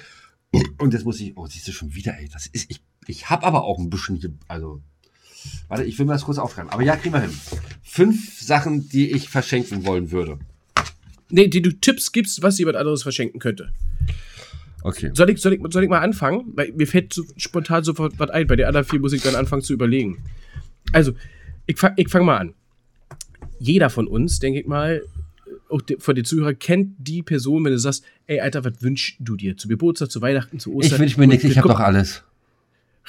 Speaker 1: Und jetzt muss ich. Oh, siehst du schon wieder, ey. Das ist. Ich, ich habe aber auch ein bisschen hier. Also. Warte, ich will mir das kurz aufschreiben. Aber ja, kriegen wir hin. Fünf Sachen, die ich verschenken wollen würde.
Speaker 3: Nee, die du Tipps gibst, was jemand anderes verschenken könnte.
Speaker 1: Okay.
Speaker 3: Soll ich, soll ich, soll ich mal anfangen? Weil mir fällt so spontan sofort was ein. Bei den anderen vier muss ich dann anfangen zu überlegen. Also, ich fange ich fang mal an. Jeder von uns, denke ich mal, auch de, von den Zuhörern, kennt die Person, wenn du sagst, ey, Alter, was wünschst du dir? Zu Geburtstag, zu Weihnachten, zu Ostern?
Speaker 1: Ich wünsche mir nichts. Ich habe doch alles.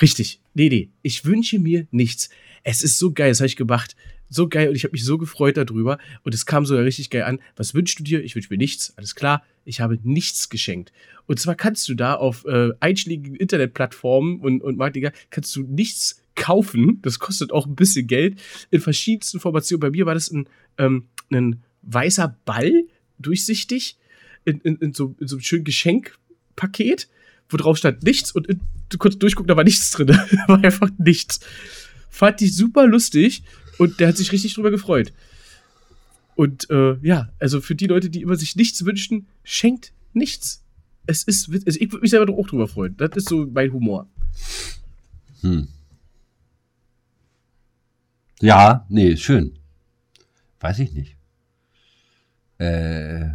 Speaker 3: Richtig. Nee, nee. Ich wünsche mir nichts. Es ist so geil, das habe ich gemacht. So geil und ich habe mich so gefreut darüber. Und es kam sogar richtig geil an. Was wünschst du dir? Ich wünsche mir nichts. Alles klar. Ich habe nichts geschenkt. Und zwar kannst du da auf äh, einschlägigen Internetplattformen und, und Marketing, kannst du nichts kaufen. Das kostet auch ein bisschen Geld. In verschiedensten Formationen. Bei mir war das ein, ähm, ein weißer Ball, durchsichtig, in, in, in, so, in so einem schönen Geschenkpaket, wo drauf stand nichts und in, du konntest durchgucken, da war nichts drin. da war einfach nichts. Fand ich super lustig und der hat sich richtig drüber gefreut. Und äh, ja, also für die Leute, die immer sich nichts wünschen, schenkt nichts. Es ist, also ich würde mich selber doch auch drüber freuen. Das ist so mein Humor.
Speaker 1: Hm. Ja, nee, schön. Weiß ich nicht. Äh,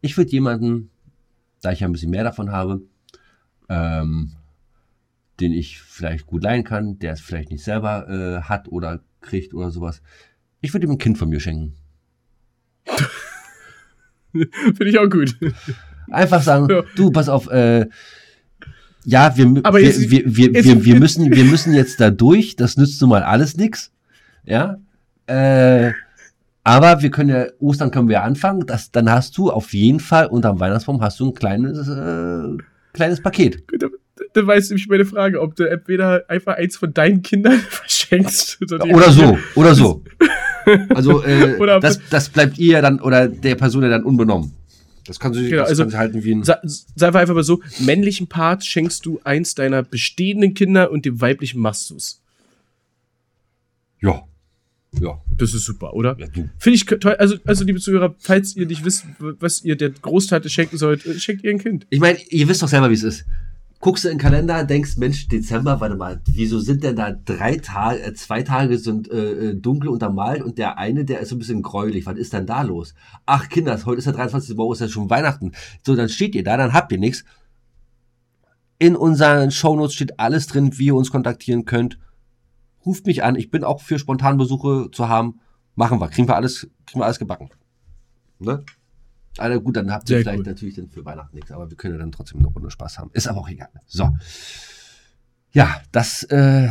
Speaker 1: ich würde jemanden, da ich ja ein bisschen mehr davon habe, ähm, den ich vielleicht gut leihen kann, der es vielleicht nicht selber äh, hat oder kriegt oder sowas. Ich würde ihm ein Kind von mir schenken.
Speaker 3: Finde ich auch gut.
Speaker 1: Einfach sagen,
Speaker 3: Ja.
Speaker 1: du, pass auf, äh, ja, wir, wir,
Speaker 3: jetzt-
Speaker 1: wir, wir,
Speaker 3: jetzt-
Speaker 1: wir, wir, müssen, wir müssen jetzt da durch, das nützt nun mal alles nix. Ja. Äh, aber wir können ja, Ostern können wir ja anfangen, das, dann hast du auf jeden Fall unterm Weihnachtsbaum hast du ein kleines, äh, kleines Paket.
Speaker 3: Gut, dann, weißt du nämlich meine Frage, ob du entweder einfach eins von deinen Kindern verschenkst.
Speaker 1: Oder so, oder so. Also, äh,
Speaker 3: Oder
Speaker 1: das, das bleibt ihr dann oder der Person ja dann unbenommen. Das kann sich,
Speaker 3: Genau,
Speaker 1: das
Speaker 3: also-
Speaker 1: halten wie ein.
Speaker 3: Sa Sagen wir einfach mal so, männlichen Part schenkst du eins deiner bestehenden Kinder und dem weiblichen machst du's.
Speaker 1: Ja. Ja,
Speaker 3: Das ist super, oder?
Speaker 1: ja du.
Speaker 3: Finde ich toll. Also, also, liebe Zuhörer, falls ihr nicht wisst, was ihr der Großtante schenken sollt, äh, schenkt ihr ein Kind.
Speaker 1: Ich meine, ihr wisst doch selber, wie es ist. Guckst du in den Kalender, denkst, Mensch, Dezember, warte mal, wieso sind denn da drei Tage, äh, zwei Tage sind äh, äh, dunkel untermalt und der eine, der ist so ein bisschen gräulich. Was ist denn da los? Ach, Kinder, heute ist der 23. Woche, ist ja schon Weihnachten. So, dann steht ihr da, dann habt ihr nichts. In unseren Shownotes steht alles drin, wie ihr uns kontaktieren könnt. Ruft mich an, ich bin auch für Spontanbesuche zu haben. Machen wir, kriegen wir alles, kriegen wir alles gebacken. Ne? Also gut, dann habt ihr
Speaker 3: Sehr
Speaker 1: vielleicht
Speaker 3: gut.
Speaker 1: natürlich dann für Weihnachten nichts, aber wir können ja dann trotzdem eine Runde Spaß haben. Ist aber auch egal. So. Ja, das äh,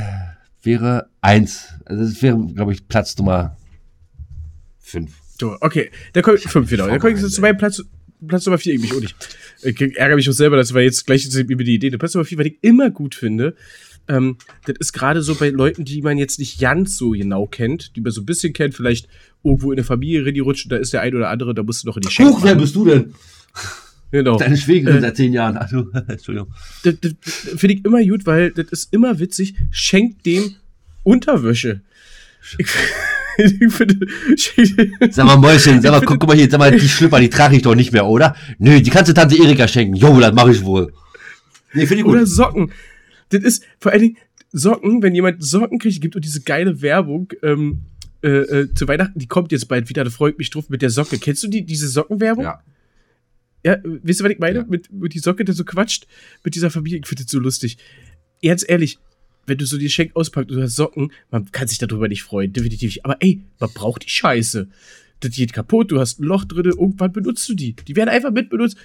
Speaker 1: wäre eins. Also das wäre, glaube ich, Platz Nummer fünf.
Speaker 3: Okay. Da komme ich, fünf wieder. Da komme ich zu meinem Platz, Platz Nummer vier, ich mich auch nicht. Ich ärgere mich auch selber, dass wir jetzt gleich über die Idee. Der Platz Nummer vier, was ich immer gut finde, ähm, das ist gerade so bei Leuten, die man jetzt nicht ganz so genau kennt, die man so ein bisschen kennt, vielleicht irgendwo in der Familie die rutscht, da ist der ein oder andere, da musst du noch in die Schenke.
Speaker 1: Huch, wer bist du denn?
Speaker 3: Genau.
Speaker 1: Deine Schwägerin
Speaker 3: Äh.
Speaker 1: seit zehn Jahren. Also, Entschuldigung.
Speaker 3: das, das finde ich immer gut, weil das ist immer witzig. Schenkt dem Unterwäsche. Ich, ich finde,
Speaker 1: Sag mal, Mäuschen, sag mal, guck, guck mal hier, sag mal, die Schlüpper, die trage ich doch nicht mehr, oder? Nö, die kannst du Tante Erika schenken. Jo, das mache ich wohl. Nee, finde ich
Speaker 3: oder
Speaker 1: gut.
Speaker 3: Socken. Das ist vor allen Dingen Socken, wenn jemand Socken kriegt, gibt und diese geile Werbung ähm, äh, äh, zu Weihnachten, die kommt jetzt bald wieder, da freut mich drauf mit der Socke. Kennst du die, diese Sockenwerbung?
Speaker 1: Ja.
Speaker 3: Ja, äh, wisst ihr, was ich meine?
Speaker 1: Ja.
Speaker 3: Mit, mit die Socke, der so quatscht mit dieser Familie. Ich finde das so lustig. Ganz ehrlich, wenn du so die Schenk auspackst und du hast Socken, man kann sich darüber nicht freuen, definitiv nicht. Aber ey, man braucht die Scheiße. Das geht kaputt, du hast ein Loch drin, irgendwann benutzt du die. Die werden einfach mitbenutzt.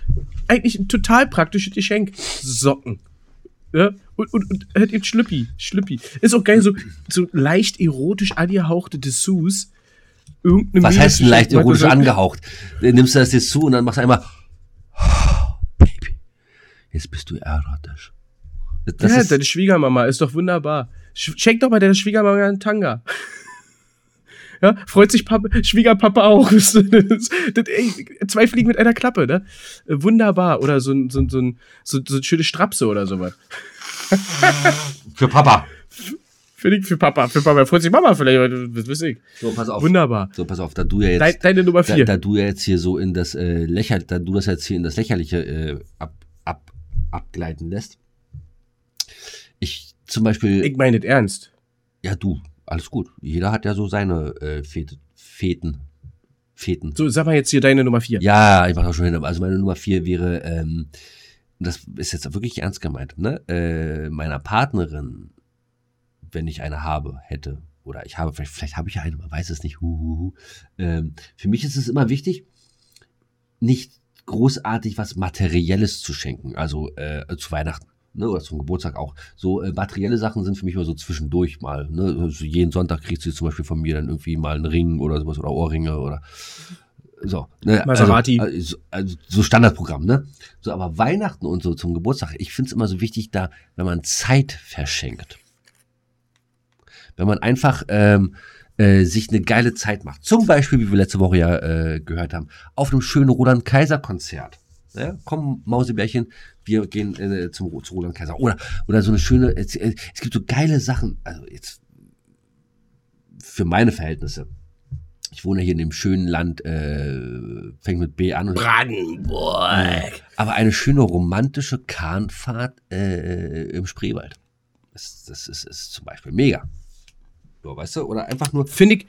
Speaker 3: Eigentlich ein total praktisches Geschenk. Socken. Ja, und, und, und halt eben Schlüppi. Schlüppi. Ist auch geil, so, so leicht erotisch angehauchte Dessous. Irgendeine
Speaker 1: Was heißt denn leicht erotisch angehaucht? Nimmst du das jetzt zu und dann machst du einmal, oh, Baby, jetzt bist du erotisch. Das,
Speaker 3: ja,
Speaker 1: ist,
Speaker 3: deine Schwiegermama ist doch wunderbar. Sch schenk doch mal deiner Schwiegermama einen Tanga. Ja, freut sich Papa, Schwiegerpapa auch. Das, das, das, ey, zwei Fliegen mit einer Klappe, ne? Wunderbar. Oder so ein, so ein, so ein, so, so eine schöne Strapse oder sowas.
Speaker 1: für Papa.
Speaker 3: Ich für Papa. Für Papa freut sich Mama vielleicht, was weiß ich.
Speaker 1: So, pass auf.
Speaker 3: Wunderbar.
Speaker 1: So, pass auf, da du ja jetzt,
Speaker 3: deine Nummer
Speaker 1: da,
Speaker 3: vier.
Speaker 1: da du ja jetzt hier so in das äh, Lächer, da du das jetzt hier in das Lächerliche äh, ab, ab, abgleiten lässt. Ich zum Beispiel,
Speaker 3: ich meine das ernst.
Speaker 1: ja du, alles gut. Jeder hat ja so seine äh, Fete, Feten. Feten.
Speaker 3: So, sag mal jetzt hier deine Nummer vier.
Speaker 1: Ja, ich mach das schon hin. Also meine Nummer vier wäre, ähm, das ist jetzt wirklich ernst gemeint, ne? Äh, meiner Partnerin, wenn ich eine habe, hätte, oder ich habe, vielleicht, vielleicht habe ich ja eine, man weiß es nicht. Hu, hu, hu. Ähm, für mich ist es immer wichtig, nicht großartig was Materielles zu schenken, also äh, zu Weihnachten. Ne, oder zum Geburtstag auch. So äh, materielle Sachen sind für mich immer so zwischendurch mal. Ne? Also jeden Sonntag kriegst du zum Beispiel von mir dann irgendwie mal einen Ring oder sowas oder Ohrringe oder so. Ne?
Speaker 3: Maserati.
Speaker 1: Also, also, also so Standardprogramm, ne? So, aber Weihnachten und so zum Geburtstag, ich finde es immer so wichtig, da, wenn man Zeit verschenkt. Wenn man einfach ähm, äh, sich eine geile Zeit macht. Zum Beispiel, wie wir letzte Woche ja äh, gehört haben, auf einem schönen Roland Kaiser Konzert. Ja, komm, Mausebärchen, wir gehen äh, zum, zu Roland Kaiser. Oder, oder so eine schöne, es, äh, es gibt so geile Sachen, also jetzt für meine Verhältnisse. Ich wohne hier in dem schönen Land, äh, fängt mit B an. Und
Speaker 2: Brandenburg.
Speaker 1: aber eine schöne romantische Kahnfahrt äh, im Spreewald. Das, das ist, ist zum Beispiel mega. So, weißt du? Oder einfach nur.
Speaker 3: Finde ich,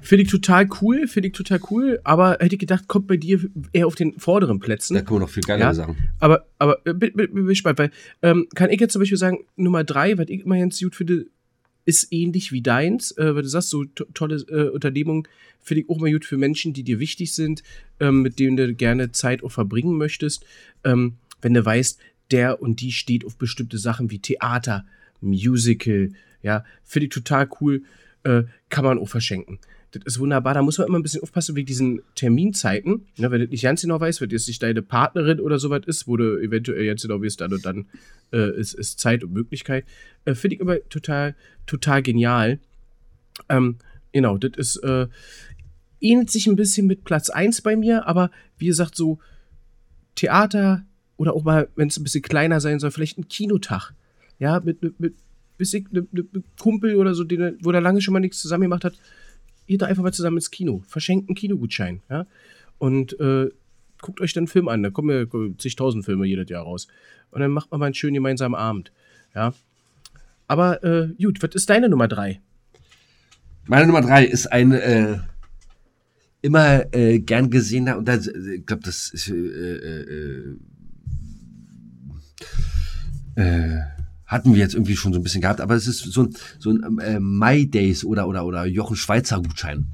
Speaker 3: finde ich total cool, finde ich total cool, aber hätte ich gedacht, kommt bei dir eher auf den vorderen Plätzen.
Speaker 1: Da kommen noch viel geilere
Speaker 3: Ja.
Speaker 1: Sachen.
Speaker 3: Aber, aber äh, bin, bin, bin gespannt, weil ähm, kann ich jetzt zum Beispiel sagen, Nummer drei, was ich immer ganz gut finde, ist ähnlich wie deins, äh, weil du sagst, so to tolle äh, Unternehmungen finde ich auch mal gut für Menschen, die dir wichtig sind, ähm, mit denen du gerne Zeit auch verbringen möchtest. Ähm, wenn du weißt, der und die steht auf bestimmte Sachen wie Theater, Musical, ja, finde ich total cool, äh, kann man auch verschenken. Das ist wunderbar. Da muss man immer ein bisschen aufpassen wegen diesen Terminzeiten. Ne, wenn du nicht ganz genau weißt, wenn jetzt nicht deine Partnerin oder sowas ist, wo du eventuell ganz genau wirst, dann und dann äh, ist, ist Zeit und Möglichkeit. Äh, Finde ich immer total, total genial. Ähm, genau, das ist, äh, ähnelt sich ein bisschen mit Platz 1 bei mir, aber wie gesagt, so Theater oder auch mal, wenn es ein bisschen kleiner sein soll, vielleicht ein Kinotag. Ja, mit, mit, mit bis ich ne, ne, Kumpel oder so, den, wo der lange schon mal nichts zusammen gemacht hat, geht doch einfach mal zusammen ins Kino, verschenkt einen Kinogutschein, ja, und äh, guckt euch dann einen Film an, da kommen ja zigtausend Filme jedes Jahr raus. Und dann macht man mal einen schönen gemeinsamen Abend, ja. Aber äh, gut, was ist deine Nummer drei?
Speaker 1: Meine Nummer drei ist ein äh, immer äh, gern gesehener, und das, äh, ich glaube, das ist, äh, äh, äh, äh, hatten wir jetzt irgendwie schon so ein bisschen gehabt, aber es ist so ein, so ein äh, My Days oder, oder, oder Jochen Schweizer Gutschein.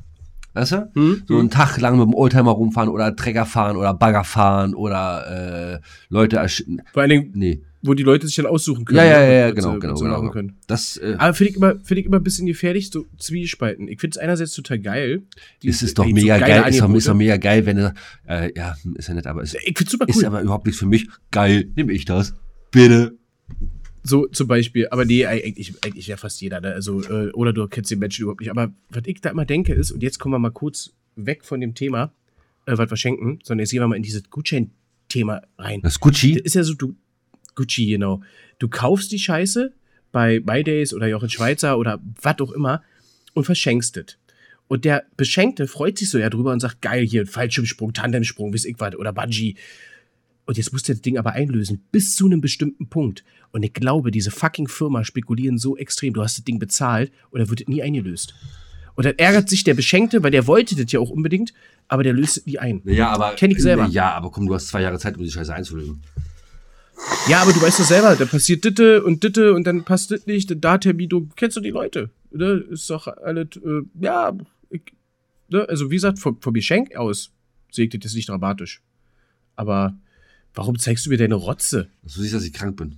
Speaker 1: Weißt du?
Speaker 3: Hm?
Speaker 1: So einen Tag lang mit dem Oldtimer rumfahren oder Trecker fahren oder Bagger fahren oder äh, Leute ersch
Speaker 3: Vor allen Dingen,
Speaker 1: Nee.
Speaker 3: wo die Leute sich dann aussuchen können.
Speaker 1: Ja, ja,
Speaker 3: ne,
Speaker 1: ja, ja, genau,
Speaker 3: sie-
Speaker 1: genau,
Speaker 3: sie
Speaker 1: genau.
Speaker 3: machen können.
Speaker 1: Das äh,
Speaker 3: Aber finde ich, immer, finde ich immer ein bisschen gefährlich, so Zwiespalten. Ich finde es einerseits total geil. Die-
Speaker 1: es ist doch
Speaker 3: ey, so
Speaker 1: mega
Speaker 3: geile
Speaker 1: geil, ist doch, ist doch mega geil, wenn du, äh, ja, ist ja nett, aber ist,
Speaker 3: Ich finde super
Speaker 1: ist
Speaker 3: cool.
Speaker 1: aber überhaupt nichts für mich. Geil, nehme ich das. Bitte.
Speaker 3: So zum Beispiel, aber nee, eigentlich, eigentlich ja fast jeder, ne? Also, äh, oder du kennst den Menschen überhaupt nicht. Aber was ich da immer denke ist, und jetzt kommen wir mal kurz weg von dem Thema, äh, was wir schenken, sondern jetzt gehen wir mal in dieses Gutschein-Thema rein.
Speaker 1: Das Gucci.
Speaker 3: Das ist ja so, du, Gucci, genau. Du kaufst die Scheiße bei MyDays oder Jochen Schweizer oder was auch immer und verschenkst es. Und der Beschenkte freut sich so ja drüber und sagt, geil, hier, Fallschirmsprung, Tandemsprung, weiß ich was, oder Bungee. Und jetzt muss der das Ding aber einlösen, bis zu einem bestimmten Punkt. Und ich glaube, diese fucking Firma spekulieren so extrem, du hast das Ding bezahlt und er wird es nie eingelöst. Und dann ärgert sich der Beschenkte, weil der wollte das ja auch unbedingt, aber der löst es nie ein.
Speaker 1: Ja, aber.
Speaker 3: Kenn ich selber.
Speaker 1: Ja, aber komm, du hast zwei Jahre Zeit, um die Scheiße einzulösen.
Speaker 3: Ja, aber du weißt doch selber, da passiert ditte und ditte und dann passt das nicht, und da Termin, du kennst doch die Leute. Ne? Ist doch alles, äh, ja, ich, ne? also wie gesagt, vom, vom Geschenk aus ich das nicht dramatisch. Aber warum zeigst du mir deine Rotze?
Speaker 1: Du siehst, dass ich krank bin.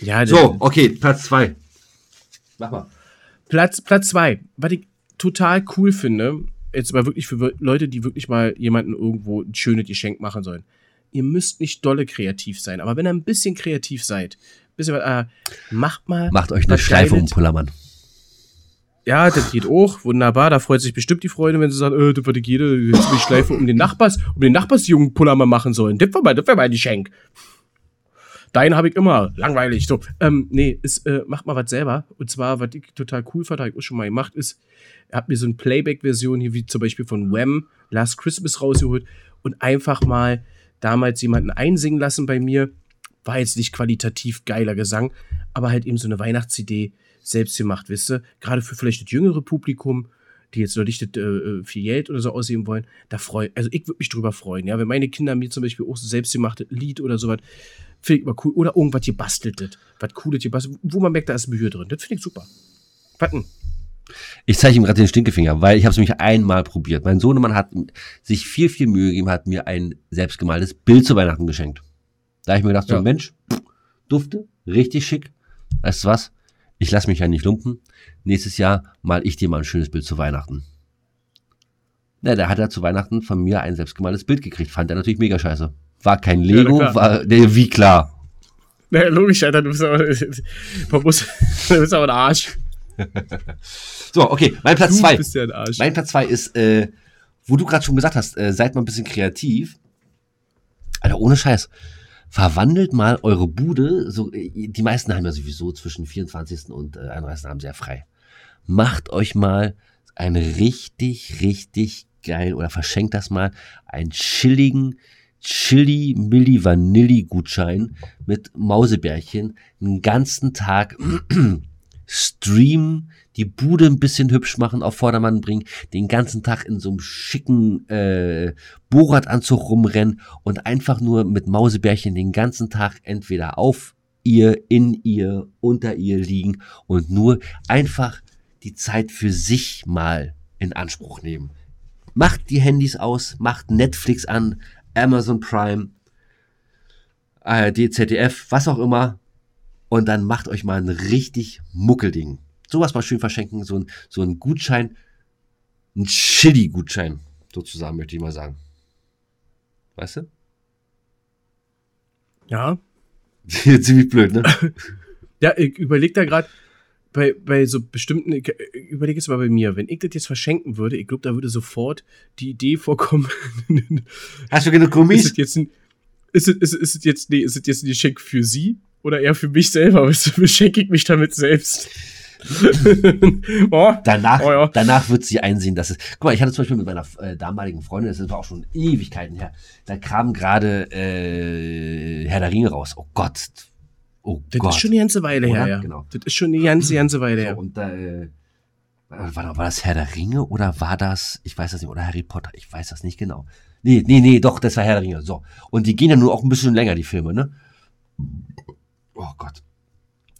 Speaker 3: Ja,
Speaker 1: So, okay, Platz zwei. Mach mal.
Speaker 3: Platz, Platz zwei, was ich total cool finde, jetzt mal wirklich für Leute, die wirklich mal jemanden irgendwo ein schönes Geschenk machen sollen. Ihr müsst nicht dolle kreativ sein, aber wenn ihr ein bisschen kreativ seid, bisschen, was, äh, macht mal.
Speaker 1: Macht euch eine Schleife um Pullermann.
Speaker 3: Ja, das geht auch. Wunderbar. Da freut sich bestimmt die Freundin, wenn sie sagen, äh, das würde ich jede jetzt will ich Schleife um den Nachbars, um den Nachbarsjungen Puller mal machen sollen. Das wäre mal, das wäre mal Geschenk. Deinen habe ich immer. Langweilig. So, ähm, nee, ist, äh, macht mal was selber. Und zwar, was ich total cool fand, habe ich auch schon mal gemacht, ist, er hat mir so eine Playback-Version hier, wie zum Beispiel von Wham, Last Christmas rausgeholt und einfach mal damals jemanden einsingen lassen bei mir. War jetzt nicht qualitativ geiler Gesang, aber halt eben so eine Weihnachts-CD selbst gemacht, wisst ihr? Gerade für vielleicht das jüngere Publikum, die jetzt noch nicht das, äh, viel Geld oder so aussehen wollen, da freue also ich würde mich drüber freuen, ja, wenn meine Kinder mir zum Beispiel auch so selbstgemachtes Lied oder sowas, finde ich immer cool, oder irgendwas gebasteltes, was cooles gebastelt, wo man merkt, da ist Mühe drin, das finde ich super. Warten.
Speaker 1: Ich zeige ihm gerade den Stinkefinger, weil ich habe es nämlich einmal probiert. Mein Sohnemann hat sich viel, viel Mühe gegeben, hat mir ein selbstgemaltes Bild zu Weihnachten geschenkt. Da habe ich mir gedacht, so
Speaker 3: Ja.
Speaker 1: Mensch, pff, dufte, richtig schick. Weißt du was? Ich lasse mich ja nicht lumpen. Nächstes Jahr mal ich dir mal ein schönes Bild zu Weihnachten. Na, da hat er zu Weihnachten von mir ein selbstgemaltes Bild gekriegt. Fand er natürlich mega scheiße. War kein Lego,
Speaker 3: klar.
Speaker 1: war, nee, wie klar.
Speaker 3: Na, logisch, Alter, du bist aber, man muss, du bist aber ein Arsch.
Speaker 1: So, okay, mein Platz
Speaker 3: Du
Speaker 1: zwei.
Speaker 3: bist ja ein Arsch.
Speaker 1: Mein Platz zwei ist, äh, wo du gerade schon gesagt hast, äh, seid mal ein bisschen kreativ. Alter, ohne Scheiß. Verwandelt mal eure Bude, so, äh, die meisten haben ja sowieso zwischen 24. und äh, 31. haben sehr frei. Macht euch mal ein richtig, richtig geil oder verschenkt das mal, einen chilligen Chili Milli Vanilli Gutschein mit Mausebärchen, einen ganzen Tag streamen, die Bude ein bisschen hübsch machen, auf Vordermann bringen, den ganzen Tag in so einem schicken äh, Bohrradanzug rumrennen und einfach nur mit Mausebärchen den ganzen Tag entweder auf ihr, in ihr, unter ihr liegen und nur einfach die Zeit für sich mal in Anspruch nehmen. Macht die Handys aus, macht Netflix an, Amazon Prime, ARD, ZDF, was auch immer, und dann macht euch mal ein richtig Muckelding. Sowas mal schön verschenken, so ein, so ein Gutschein, ein Chili-Gutschein, sozusagen, möchte ich mal sagen. Weißt du?
Speaker 3: Ja.
Speaker 1: Ziemlich blöd, ne?
Speaker 3: Ja, ich überlege da gerade bei, bei so bestimmten, ich überlege jetzt mal bei mir, wenn ich das jetzt verschenken würde, ich glaube, da würde sofort die Idee vorkommen,
Speaker 1: Hast du genug
Speaker 3: ist
Speaker 1: Gummis?
Speaker 3: es jetzt ein, ist es, ist, ist es jetzt, nee, ist es jetzt ein Geschenk für sie oder eher für mich selber? Weißt du, beschenke ich mich damit selbst? oh,
Speaker 1: Danach,
Speaker 3: Oh ja.
Speaker 1: danach wird sie einsehen, dass es. Guck mal, ich hatte zum Beispiel mit meiner äh, damaligen Freundin, das war auch schon Ewigkeiten her, da kam gerade äh, Herr der Ringe raus. Oh Gott. Oh
Speaker 3: das
Speaker 1: Gott.
Speaker 3: ist schon eine ganze Weile her, ja.
Speaker 1: Genau.
Speaker 3: Das ist schon eine ganze, ganze Weile
Speaker 1: so,
Speaker 3: her.
Speaker 1: und da, äh, war, war das Herr der Ringe oder war das, ich weiß das nicht, oder Harry Potter, ich weiß das nicht genau. Nee, nee, nee, doch, das war Herr der Ringe. So. Und die gehen ja nur auch ein bisschen länger, die Filme, ne? Oh Gott.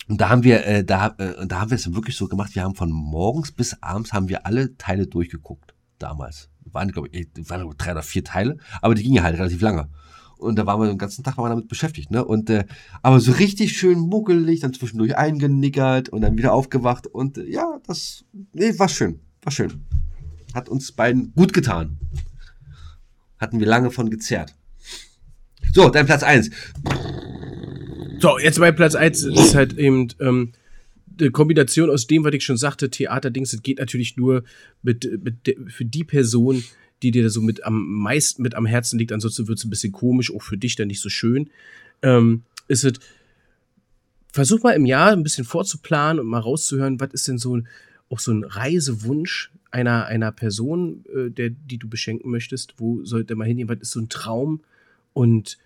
Speaker 1: Und da haben wir, äh, da, äh, da haben wir es wirklich so gemacht, wir haben von morgens bis abends haben wir alle Teile durchgeguckt. Damals. Waren, glaube ich, waren glaub ich, drei oder vier Teile, aber die gingen halt relativ lange. Und da waren wir den ganzen Tag waren wir damit beschäftigt, ne? Und äh, aber so richtig schön muckelig, dann zwischendurch eingenickert und dann wieder aufgewacht. Und äh, ja, das nee, war schön. War schön. Hat uns beiden gut getan. Hatten wir lange von gezerrt. So, dein Platz eins.
Speaker 3: So, jetzt bei Platz 1 ist halt eben ähm, eine Kombination aus dem, was ich schon sagte, Theaterdings, das geht natürlich nur mit, mit de, für die Person, die dir so mit am meisten mit am Herzen liegt, ansonsten wird es ein bisschen komisch, auch für dich dann nicht so schön. Ähm, ist es, versuch mal im Jahr ein bisschen vorzuplanen und mal rauszuhören, was ist denn so ein, auch so ein Reisewunsch einer, einer Person, äh, der, die du beschenken möchtest, wo sollte man hingehen, was ist so ein Traum? Und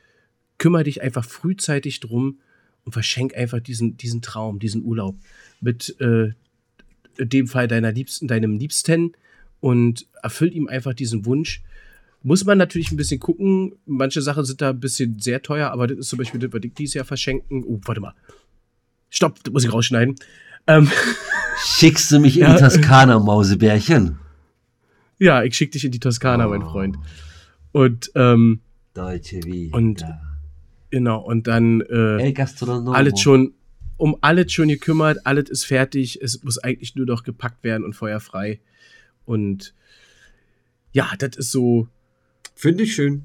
Speaker 3: kümmere dich einfach frühzeitig drum und verschenk einfach diesen, diesen Traum, diesen Urlaub mit äh, in dem Fall deiner Liebsten, deinem Liebsten und erfüllt ihm einfach diesen Wunsch. Muss man natürlich ein bisschen gucken. Manche Sachen sind da ein bisschen sehr teuer, aber das ist zum Beispiel das, ich dieses Jahr verschenken. Oh, warte mal. Stopp, das muss ich rausschneiden. Ähm,
Speaker 1: Schickst du mich in
Speaker 3: Ja.
Speaker 1: die Toskana, Mausebärchen?
Speaker 3: ja, ich schicke dich in die Toskana, mein
Speaker 1: Oh.
Speaker 3: Freund. Und ähm,
Speaker 1: Deutsche Vita.
Speaker 3: Und- genau, und dann äh, alles schon, um alles schon gekümmert, alles ist fertig, es muss eigentlich nur noch gepackt werden und feuerfrei. Und ja, das ist so,
Speaker 1: Finde ich schön.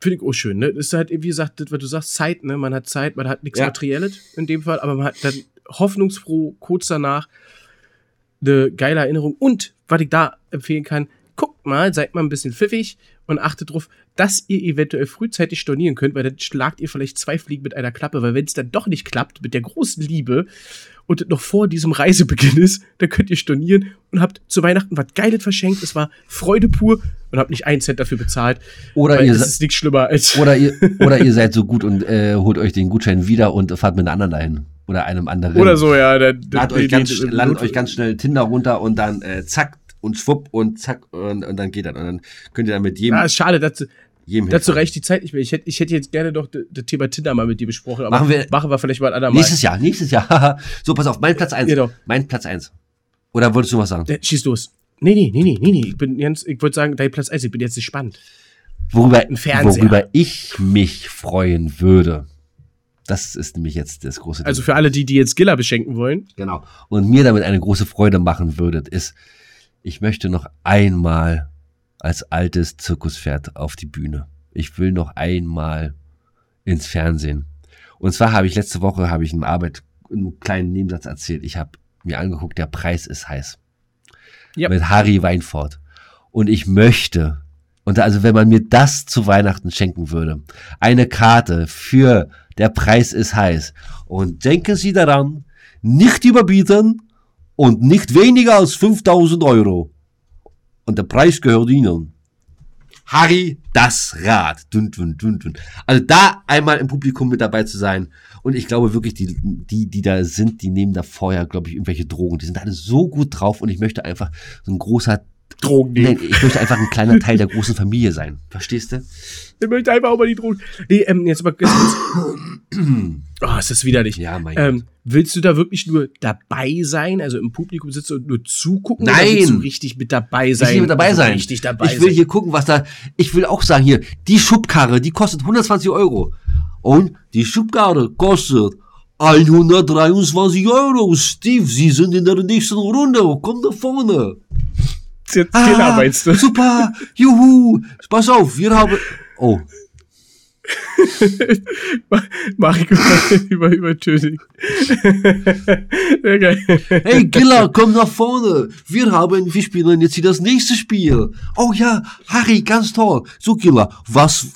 Speaker 3: finde ich auch schön, ne? Das ist halt, wie gesagt, das, was du sagst, Zeit, ne? Man hat Zeit, man hat nichts
Speaker 1: Ja.
Speaker 3: Materielles in dem Fall, aber man hat dann hoffnungsfroh kurz danach eine geile Erinnerung. Und, was ich da empfehlen kann, guckt mal, seid mal ein bisschen pfiffig und achtet darauf, dass ihr eventuell frühzeitig stornieren könnt, weil dann schlagt ihr vielleicht zwei Fliegen mit einer Klappe, weil wenn es dann doch nicht klappt mit der großen Liebe und noch vor diesem Reisebeginn ist, dann könnt ihr stornieren und habt zu Weihnachten was Geiles verschenkt. Es war Freude pur und habt nicht einen Cent dafür bezahlt.
Speaker 1: Oder ihr,
Speaker 3: ist nichts schlimmer als
Speaker 1: oder, ihr, oder ihr seid so gut und äh, holt euch den Gutschein wieder und fahrt mit einem anderen dahin. Oder einem anderen.
Speaker 3: Oder so, ja. Dann,
Speaker 1: Ladet,
Speaker 3: nee,
Speaker 1: euch, ganz, ladet euch ganz schnell Tinder runter und dann äh, zack und schwupp und zack und, und dann geht das. Und dann könnt ihr dann mit jedem,
Speaker 3: Ja, schade, dazu,
Speaker 1: jedem
Speaker 3: dazu reicht die Zeit nicht mehr. Ich hätte, ich hätte jetzt gerne doch das Thema Tinder mal mit dir besprochen, aber
Speaker 1: Machen wir-
Speaker 3: machen wir vielleicht mal ein andermal.
Speaker 1: Nächstes Jahr, nächstes Jahr. so, pass auf, mein Platz eins.
Speaker 3: Genau.
Speaker 1: Mein Platz eins. Oder wolltest du was sagen?
Speaker 3: Äh, Schieß los. Nee, nee, nee, nee, nee, nee. Ich bin ganz, ich wollte sagen, dein Platz 1, ich bin jetzt gespannt.
Speaker 1: Worüber, worüber ich mich freuen würde. Das ist nämlich jetzt das große.
Speaker 3: Also für alle, die, die jetzt Giller beschenken wollen.
Speaker 1: Genau. Und mir damit eine große Freude machen würdet, ist, ich möchte noch einmal als altes Zirkuspferd auf die Bühne. Ich will noch einmal ins Fernsehen. Und zwar habe ich letzte Woche, habe ich in Arbeit einen kleinen Nebensatz erzählt. Ich habe mir angeguckt, der Preis ist heiß.
Speaker 3: Ja.
Speaker 1: Mit Harry Weinfurt. Und ich möchte, und also wenn man mir das zu Weihnachten schenken würde, eine Karte für der Preis ist heiß. Und denken Sie daran, nicht überbieten und nicht weniger als 5000 Euro. Und der Preis gehört Ihnen. Harry, das Rad. Dun, dun, dun, dun. Also da einmal im Publikum mit dabei zu sein. Und ich glaube wirklich, die, die, die da sind, die nehmen da vorher, glaube ich, irgendwelche Drogen. Die sind alle so gut drauf und ich möchte einfach so ein großer
Speaker 3: Drogen
Speaker 1: Nein, ich möchte einfach ein kleiner Teil der großen Familie sein. Verstehst du?
Speaker 3: Ich möchte einfach auch mal die Drogen. Nee, ähm, jetzt mal. Oh, ist das widerlich.
Speaker 1: Ja, mein
Speaker 3: Ähm, willst du da wirklich nur dabei sein, also im Publikum sitzen und nur zugucken? Oder
Speaker 1: Nein.
Speaker 3: willst du richtig mit dabei sein?
Speaker 1: Ich will mit dabei
Speaker 3: Also
Speaker 1: sein.
Speaker 3: Richtig dabei
Speaker 1: ich will
Speaker 3: sein.
Speaker 1: hier gucken, was da. Ich will auch sagen hier, die Schubkarre, die kostet 120 Euro. Und die Schubkarre kostet 123 Euro. Steve, Sie sind in der nächsten Runde. Komm nach vorne.
Speaker 3: Jetzt Killer, meinst du?
Speaker 1: Super. Juhu. Pass auf, wir haben. Oh,
Speaker 3: ich über, über, übertönig.
Speaker 1: Hey Giller, komm nach vorne. Wir haben, wir spielen jetzt hier das nächste Spiel. Oh ja, Harry, ganz toll. So Giller, was,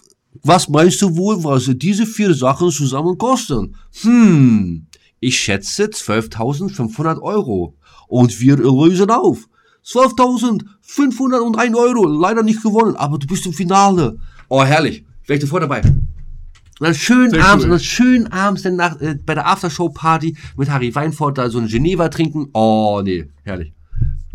Speaker 1: was meinst du wohl, was diese vier Sachen zusammen kosten? Hm, Ich schätze 12.500 Euro. Und wir lösen auf. 12.501 Euro. Leider nicht gewonnen, aber du bist im Finale. Oh, herrlich. Wäre ich sofort dabei. Und dann schön
Speaker 3: Sehr
Speaker 1: abends,
Speaker 3: cool.
Speaker 1: und dann schön abends dann nach, äh, bei der Aftershow-Party mit Harry Weinfurt da so ein Geneva trinken. Oh, nee, herrlich.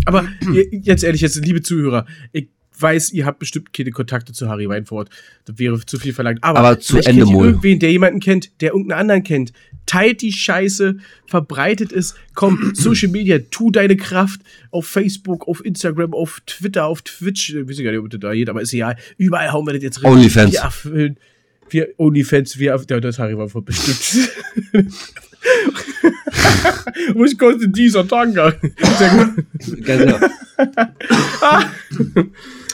Speaker 3: Aber jetzt ehrlich, jetzt, liebe Zuhörer, ich weiß, ihr habt bestimmt keine Kontakte zu Harry Weinfurt. Das wäre zu viel verlangt. Aber,
Speaker 1: Aber zu Ende
Speaker 3: kennt irgendwen, der jemanden kennt, der irgendeinen anderen kennt. Teilt die Scheiße, verbreitet es. Komm, Social Media, tu deine Kraft auf Facebook, auf Instagram, auf Twitter, auf Twitch. Ich weiß gar nicht, ob das da geht, aber ist egal. Überall hauen wir das jetzt richtig.
Speaker 1: Onlyfans.
Speaker 3: Wir erfüllen. Wir Onlyfans, wir erf- ja, das Harry Weinfurt bestimmt. Was kostet dieser Tanga? Sehr gut.
Speaker 1: Ganz genau.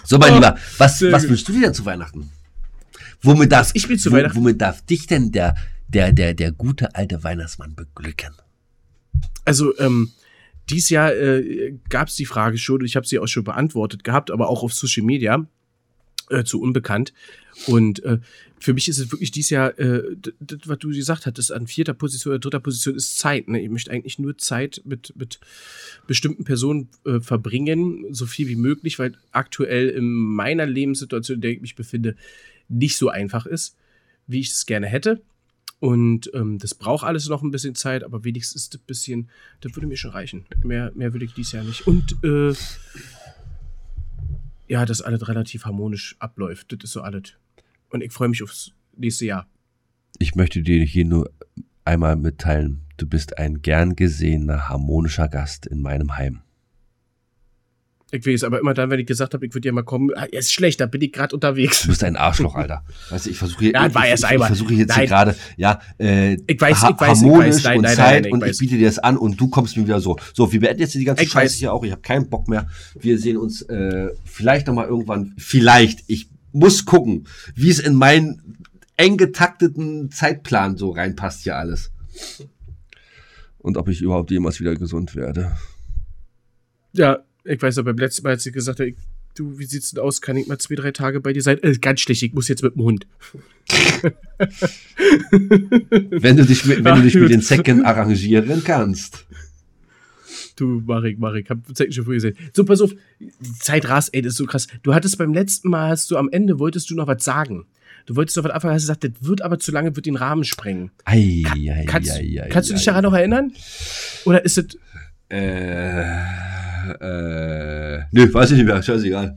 Speaker 1: so, mein
Speaker 3: Oh,
Speaker 1: Lieber, was, was wünschst du dir denn zu Weihnachten? Womit darf,
Speaker 3: ich will zu Weihnachten-
Speaker 1: womit darf dich denn der, der, der, der gute alte Weihnachtsmann beglücken?
Speaker 3: Also, ähm, dieses Jahr äh, gab es die Frage schon, ich habe sie auch schon beantwortet gehabt, aber auch auf Social Media äh, zu unbekannt. Und äh, für mich ist es wirklich dieses Jahr, äh, d- d- was du gesagt hattest, an vierter Position oder dritter Position ist Zeit. Ne? Ich möchte eigentlich nur Zeit mit, mit bestimmten Personen äh, verbringen, so viel wie möglich, weil aktuell in meiner Lebenssituation, in der ich mich befinde, nicht so einfach ist, wie ich es gerne hätte. Und ähm, das braucht alles noch ein bisschen Zeit, aber wenigstens das bisschen, das würde mir schon reichen. Mehr, mehr würde ich dies Jahr nicht. Und äh, ja, dass alles relativ harmonisch abläuft. Das ist so alles. Und ich freue mich aufs nächste Jahr.
Speaker 1: Ich möchte dir hier nur einmal mitteilen, du bist ein gern gesehener, harmonischer Gast in meinem Heim.
Speaker 3: Ich weiß, aber immer dann, wenn ich gesagt habe, ich würde ja mal kommen, ah, ist schlecht, da bin ich gerade unterwegs.
Speaker 1: Du bist ein Arschloch, Alter. Weißt du, ich versuche hier,
Speaker 3: Ja,
Speaker 1: ich, ich, ich, versuche jetzt hier gerade, ja, äh,
Speaker 3: Ich weiß,
Speaker 1: ha-
Speaker 3: ich weiß, ich
Speaker 1: harmonisch
Speaker 3: weiß. Nein,
Speaker 1: und
Speaker 3: nein,
Speaker 1: Zeit
Speaker 3: nein, ich
Speaker 1: und
Speaker 3: weiß.
Speaker 1: ich biete dir das an und du kommst mir wieder so. So, wir beenden jetzt die ganze
Speaker 3: Ich
Speaker 1: Scheiße
Speaker 3: weiß.
Speaker 1: hier auch. Ich habe keinen Bock mehr. Wir sehen uns äh, vielleicht noch mal irgendwann. Vielleicht. Ich muss gucken, wie es in meinen eng getakteten Zeitplan so reinpasst hier alles. Und ob ich überhaupt jemals wieder gesund werde.
Speaker 3: Ja, ich weiß, aber beim letzten Mal, als ich gesagt habe, ich, du, wie sieht's denn aus? Kann ich mal zwei, drei Tage bei dir sein? Äh, ganz schlecht, ich muss jetzt mit dem Hund.
Speaker 1: Wenn du dich mit, wenn
Speaker 3: Ach,
Speaker 1: du dich mit
Speaker 3: gut.
Speaker 1: den Zecken arrangieren kannst.
Speaker 3: Du, Marek, Marek, hab Zeiten schon früher gesehen. So, pass auf, die Zeit rast, ey, das ist so krass. Du hattest beim letzten Mal, hast du am Ende, wolltest du noch was sagen. Du wolltest noch was anfangen, hast gesagt, das wird aber zu lange, wird den Rahmen sprengen.
Speaker 1: Ei, ei,
Speaker 3: Kannst,
Speaker 1: ei, ei,
Speaker 3: kannst du dich daran noch erinnern? Oder ist es,
Speaker 1: Äh, äh, nö, weiß ich nicht mehr, scheißegal.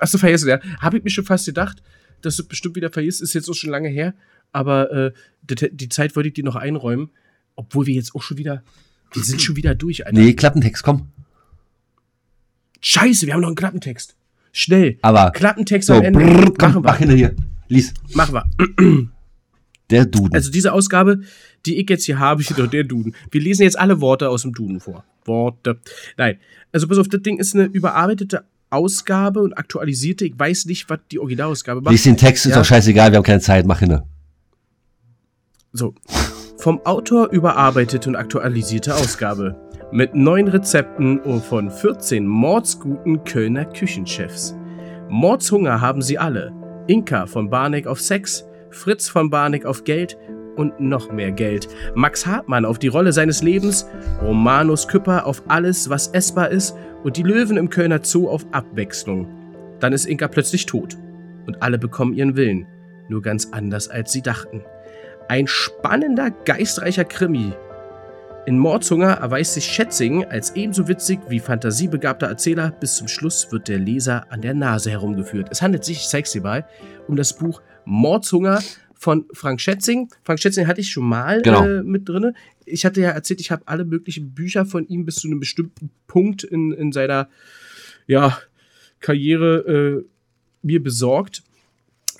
Speaker 3: hast du vergessen, ja? Habe ich mir schon fast gedacht, dass du bestimmt wieder vergisst, ist jetzt auch schon lange her. Aber äh, die, die Zeit wollte ich dir noch einräumen, obwohl wir jetzt auch schon wieder, wir sind schon wieder durch, Alter.
Speaker 1: Nee, Klappentext, komm.
Speaker 3: Scheiße, wir haben noch einen Klappentext. Schnell.
Speaker 1: Aber
Speaker 3: Klappentext
Speaker 1: so,
Speaker 3: am Ende.
Speaker 1: brrr, komm,
Speaker 3: Machen
Speaker 1: mach
Speaker 3: wir.
Speaker 1: hinter hier. Lies.
Speaker 3: Machen wir.
Speaker 1: Der Duden.
Speaker 3: Also diese Ausgabe, die ich jetzt hier habe, steht doch der Duden. Wir lesen jetzt alle Worte aus dem Duden vor. Worte. Nein. Also pass auf, das Ding ist eine überarbeitete Ausgabe und aktualisierte. Ich weiß nicht, was die Originalausgabe macht.
Speaker 1: Lies den Text, ist
Speaker 3: Ja.
Speaker 1: doch scheißegal, wir haben keine Zeit, mach hinter.
Speaker 3: So. Vom Autor überarbeitete und aktualisierte Ausgabe. Mit neun Rezepten von 14 mordsguten Kölner Küchenchefs. Mordshunger haben sie alle. Inka von Barneck auf Sex, Fritz von Barneck auf Geld und noch mehr Geld. Max Hartmann auf die Rolle seines Lebens, Romanus Küpper auf alles, was essbar ist und die Löwen im Kölner Zoo auf Abwechslung. Dann ist Inka plötzlich tot und alle bekommen ihren Willen, nur ganz anders als sie dachten. Ein spannender, geistreicher Krimi. In Mordshunger erweist sich Schätzing als ebenso witzig wie fantasiebegabter Erzähler. Bis zum Schluss wird der Leser an der Nase herumgeführt. Es handelt sich, ich zeig's dir mal, um das Buch Mordshunger von Frank Schätzing. Frank Schätzing hatte ich schon mal
Speaker 1: Genau.
Speaker 3: äh, mit drinne. Ich hatte ja erzählt, ich habe alle möglichen Bücher von ihm bis zu einem bestimmten Punkt in, in seiner ja, Karriere äh, mir besorgt.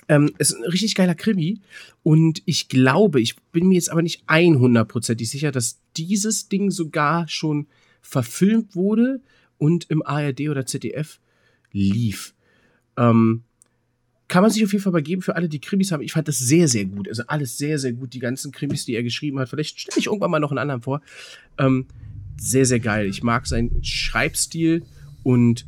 Speaker 3: Ähm, es ist ein richtig geiler Krimi und ich glaube, ich bin mir jetzt aber nicht 100%ig sicher, dass dieses Ding sogar schon verfilmt wurde und im ARD oder ZDF lief. Ähm, kann man sich auf jeden Fall mal geben für alle, die Krimis haben. Ich fand das sehr, sehr gut. Also alles sehr, sehr gut. Die ganzen Krimis, die er geschrieben hat. Vielleicht stelle ich irgendwann mal noch einen anderen vor. Ähm, sehr, sehr geil. Ich mag seinen Schreibstil und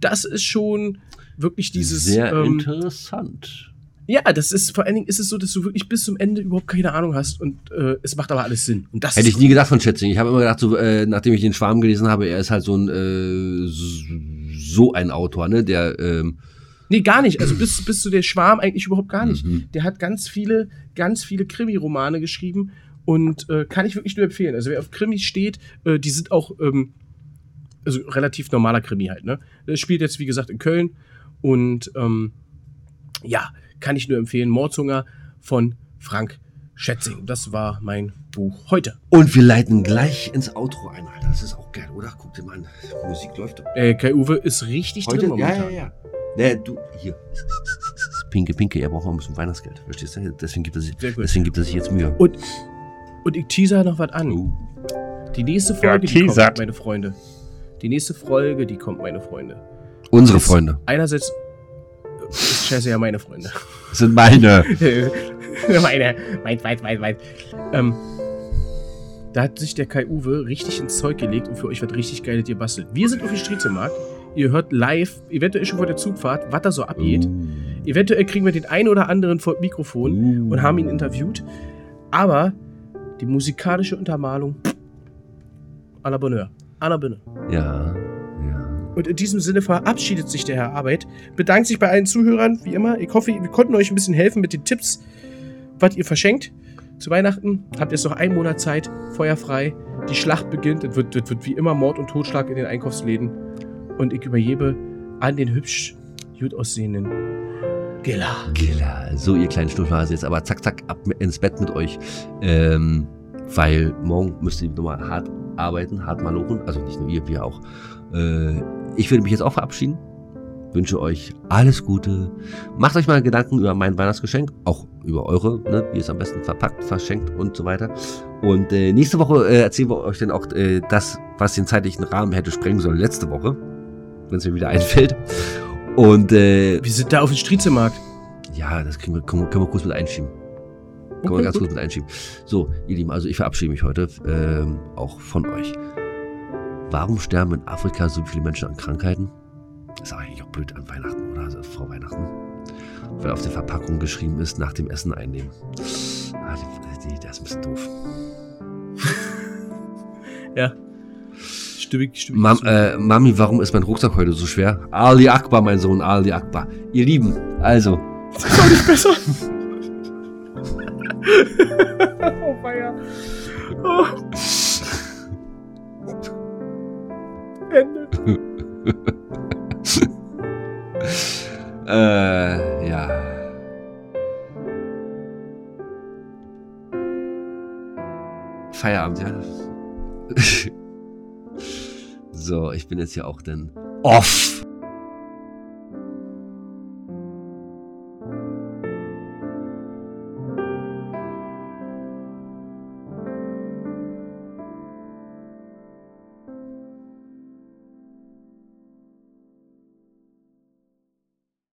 Speaker 3: das ist schon wirklich dieses.
Speaker 1: Sehr
Speaker 3: ähm,
Speaker 1: interessant.
Speaker 3: Ja, das ist vor allen Dingen ist es so, dass du wirklich bis zum Ende überhaupt keine Ahnung hast und äh, es macht aber alles Sinn. Und das
Speaker 1: Hätte ich nie gedacht von Schätzing. Ich habe immer gedacht, so, äh, nachdem ich den Schwarm gelesen habe, er ist halt so ein äh, so ein Autor, ne? Der ähm,
Speaker 3: Nee, gar nicht. Also bis, bis zu der Schwarm eigentlich überhaupt gar nicht.
Speaker 1: Mhm.
Speaker 3: Der hat ganz viele, ganz viele Krimi-Romane geschrieben und äh, kann ich wirklich nur empfehlen. Also wer auf Krimis steht, äh, die sind auch ähm, also relativ normaler Krimi halt, ne? Der spielt jetzt, wie gesagt, in Köln und ähm, ja, kann ich nur empfehlen. Mordshunger von Frank Schätzing. Das war mein Buch heute.
Speaker 1: und wir leiten gleich ins Outro ein, Alter. Das ist auch geil, oder? Guck dir mal an. Musik läuft.
Speaker 3: Äh, Kai Uwe ist richtig
Speaker 1: Heute?
Speaker 3: drin
Speaker 1: Ja,
Speaker 3: momentan.
Speaker 1: ja, ja. Nee, du, hier. Pinke, Pinke, er braucht noch ein bisschen Weihnachtsgeld. Verstehst du? Deswegen gibt er sich, deswegen gibt er sich jetzt Mühe.
Speaker 3: Und, und ich teaser noch was an.
Speaker 1: Oh.
Speaker 3: Die nächste Folge, die
Speaker 2: teasert.
Speaker 3: kommt, meine Freunde. Die nächste Folge, die kommt, meine Freunde.
Speaker 1: Unsere
Speaker 3: Ist
Speaker 1: Freunde.
Speaker 3: Einerseits ist scheiße ja meine Freunde.
Speaker 1: Das sind meine.
Speaker 3: meine, mein, mein, mein, mein. Ähm, da hat sich der Kai Uwe richtig ins Zeug gelegt und für euch wird richtig geiles ihr bastelt. Wir sind auf dem Striezelmarkt. Ihr hört live, eventuell schon vor der Zugfahrt, was da so abgeht.
Speaker 1: Uh.
Speaker 3: Eventuell kriegen wir den einen oder anderen vor Mikrofon
Speaker 1: Uh.
Speaker 3: und haben ihn interviewt. Aber die musikalische Untermalung à la Bonheur. À la Bonheur.
Speaker 1: Ja, ja.
Speaker 3: Und in diesem Sinne verabschiedet sich der Herr Arbeit, bedankt sich bei allen Zuhörern, wie immer. Ich hoffe, wir konnten euch ein bisschen helfen mit den Tipps, was ihr verschenkt. Zu Weihnachten habt ihr jetzt noch einen Monat Zeit, feuerfrei. Die Schlacht beginnt. Es wird, es wird wie immer Mord und Totschlag in den Einkaufsläden. Und ich übergebe an den hübsch gut aussehenden Gilla.
Speaker 1: Gilla. So, ihr kleinen Schnuffelhase jetzt aber zack, zack, ab ins Bett mit euch. Ähm, weil morgen müsst ihr nochmal hart arbeiten, hart malochen. Also nicht nur ihr, wir auch. Äh, ich würde mich jetzt auch verabschieden. Wünsche euch alles Gute. Macht euch mal Gedanken über mein Weihnachtsgeschenk, auch über eure, ne, wie es am besten verpackt, verschenkt und so weiter. Und äh, nächste Woche äh, erzählen wir euch dann auch äh, das, was den zeitlichen Rahmen hätte sprengen sollen letzte Woche, wenn es mir wieder einfällt. Und äh,
Speaker 3: Wir sind da auf dem Striezelmarkt.
Speaker 1: ja, das kriegen wir, können, wir- können wir kurz mit einschieben. Können wir
Speaker 3: Okay,
Speaker 1: ganz
Speaker 3: gut.
Speaker 1: kurz mit einschieben. So, ihr Lieben, also ich verabschiede mich heute ähm, auch von euch. Warum sterben in Afrika so viele Menschen an Krankheiten? ist aber eigentlich auch blöd an Weihnachten, oder? Also vor Weihnachten. Weil auf der Verpackung geschrieben ist, nach dem Essen einnehmen. Ah, die, die, das ist ein bisschen doof.
Speaker 3: Ja. Stimmig, stimmig.
Speaker 1: Mam, äh, Mami, warum ist mein Rucksack heute so schwer? Ali Akbar, mein Sohn, Ali Akbar. Ihr Lieben, also,
Speaker 3: Das ist auch nicht besser. oh, weia. Oh. Ende.
Speaker 1: Äh, ja. Feierabend, ja. so, ich bin jetzt ja auch dann off.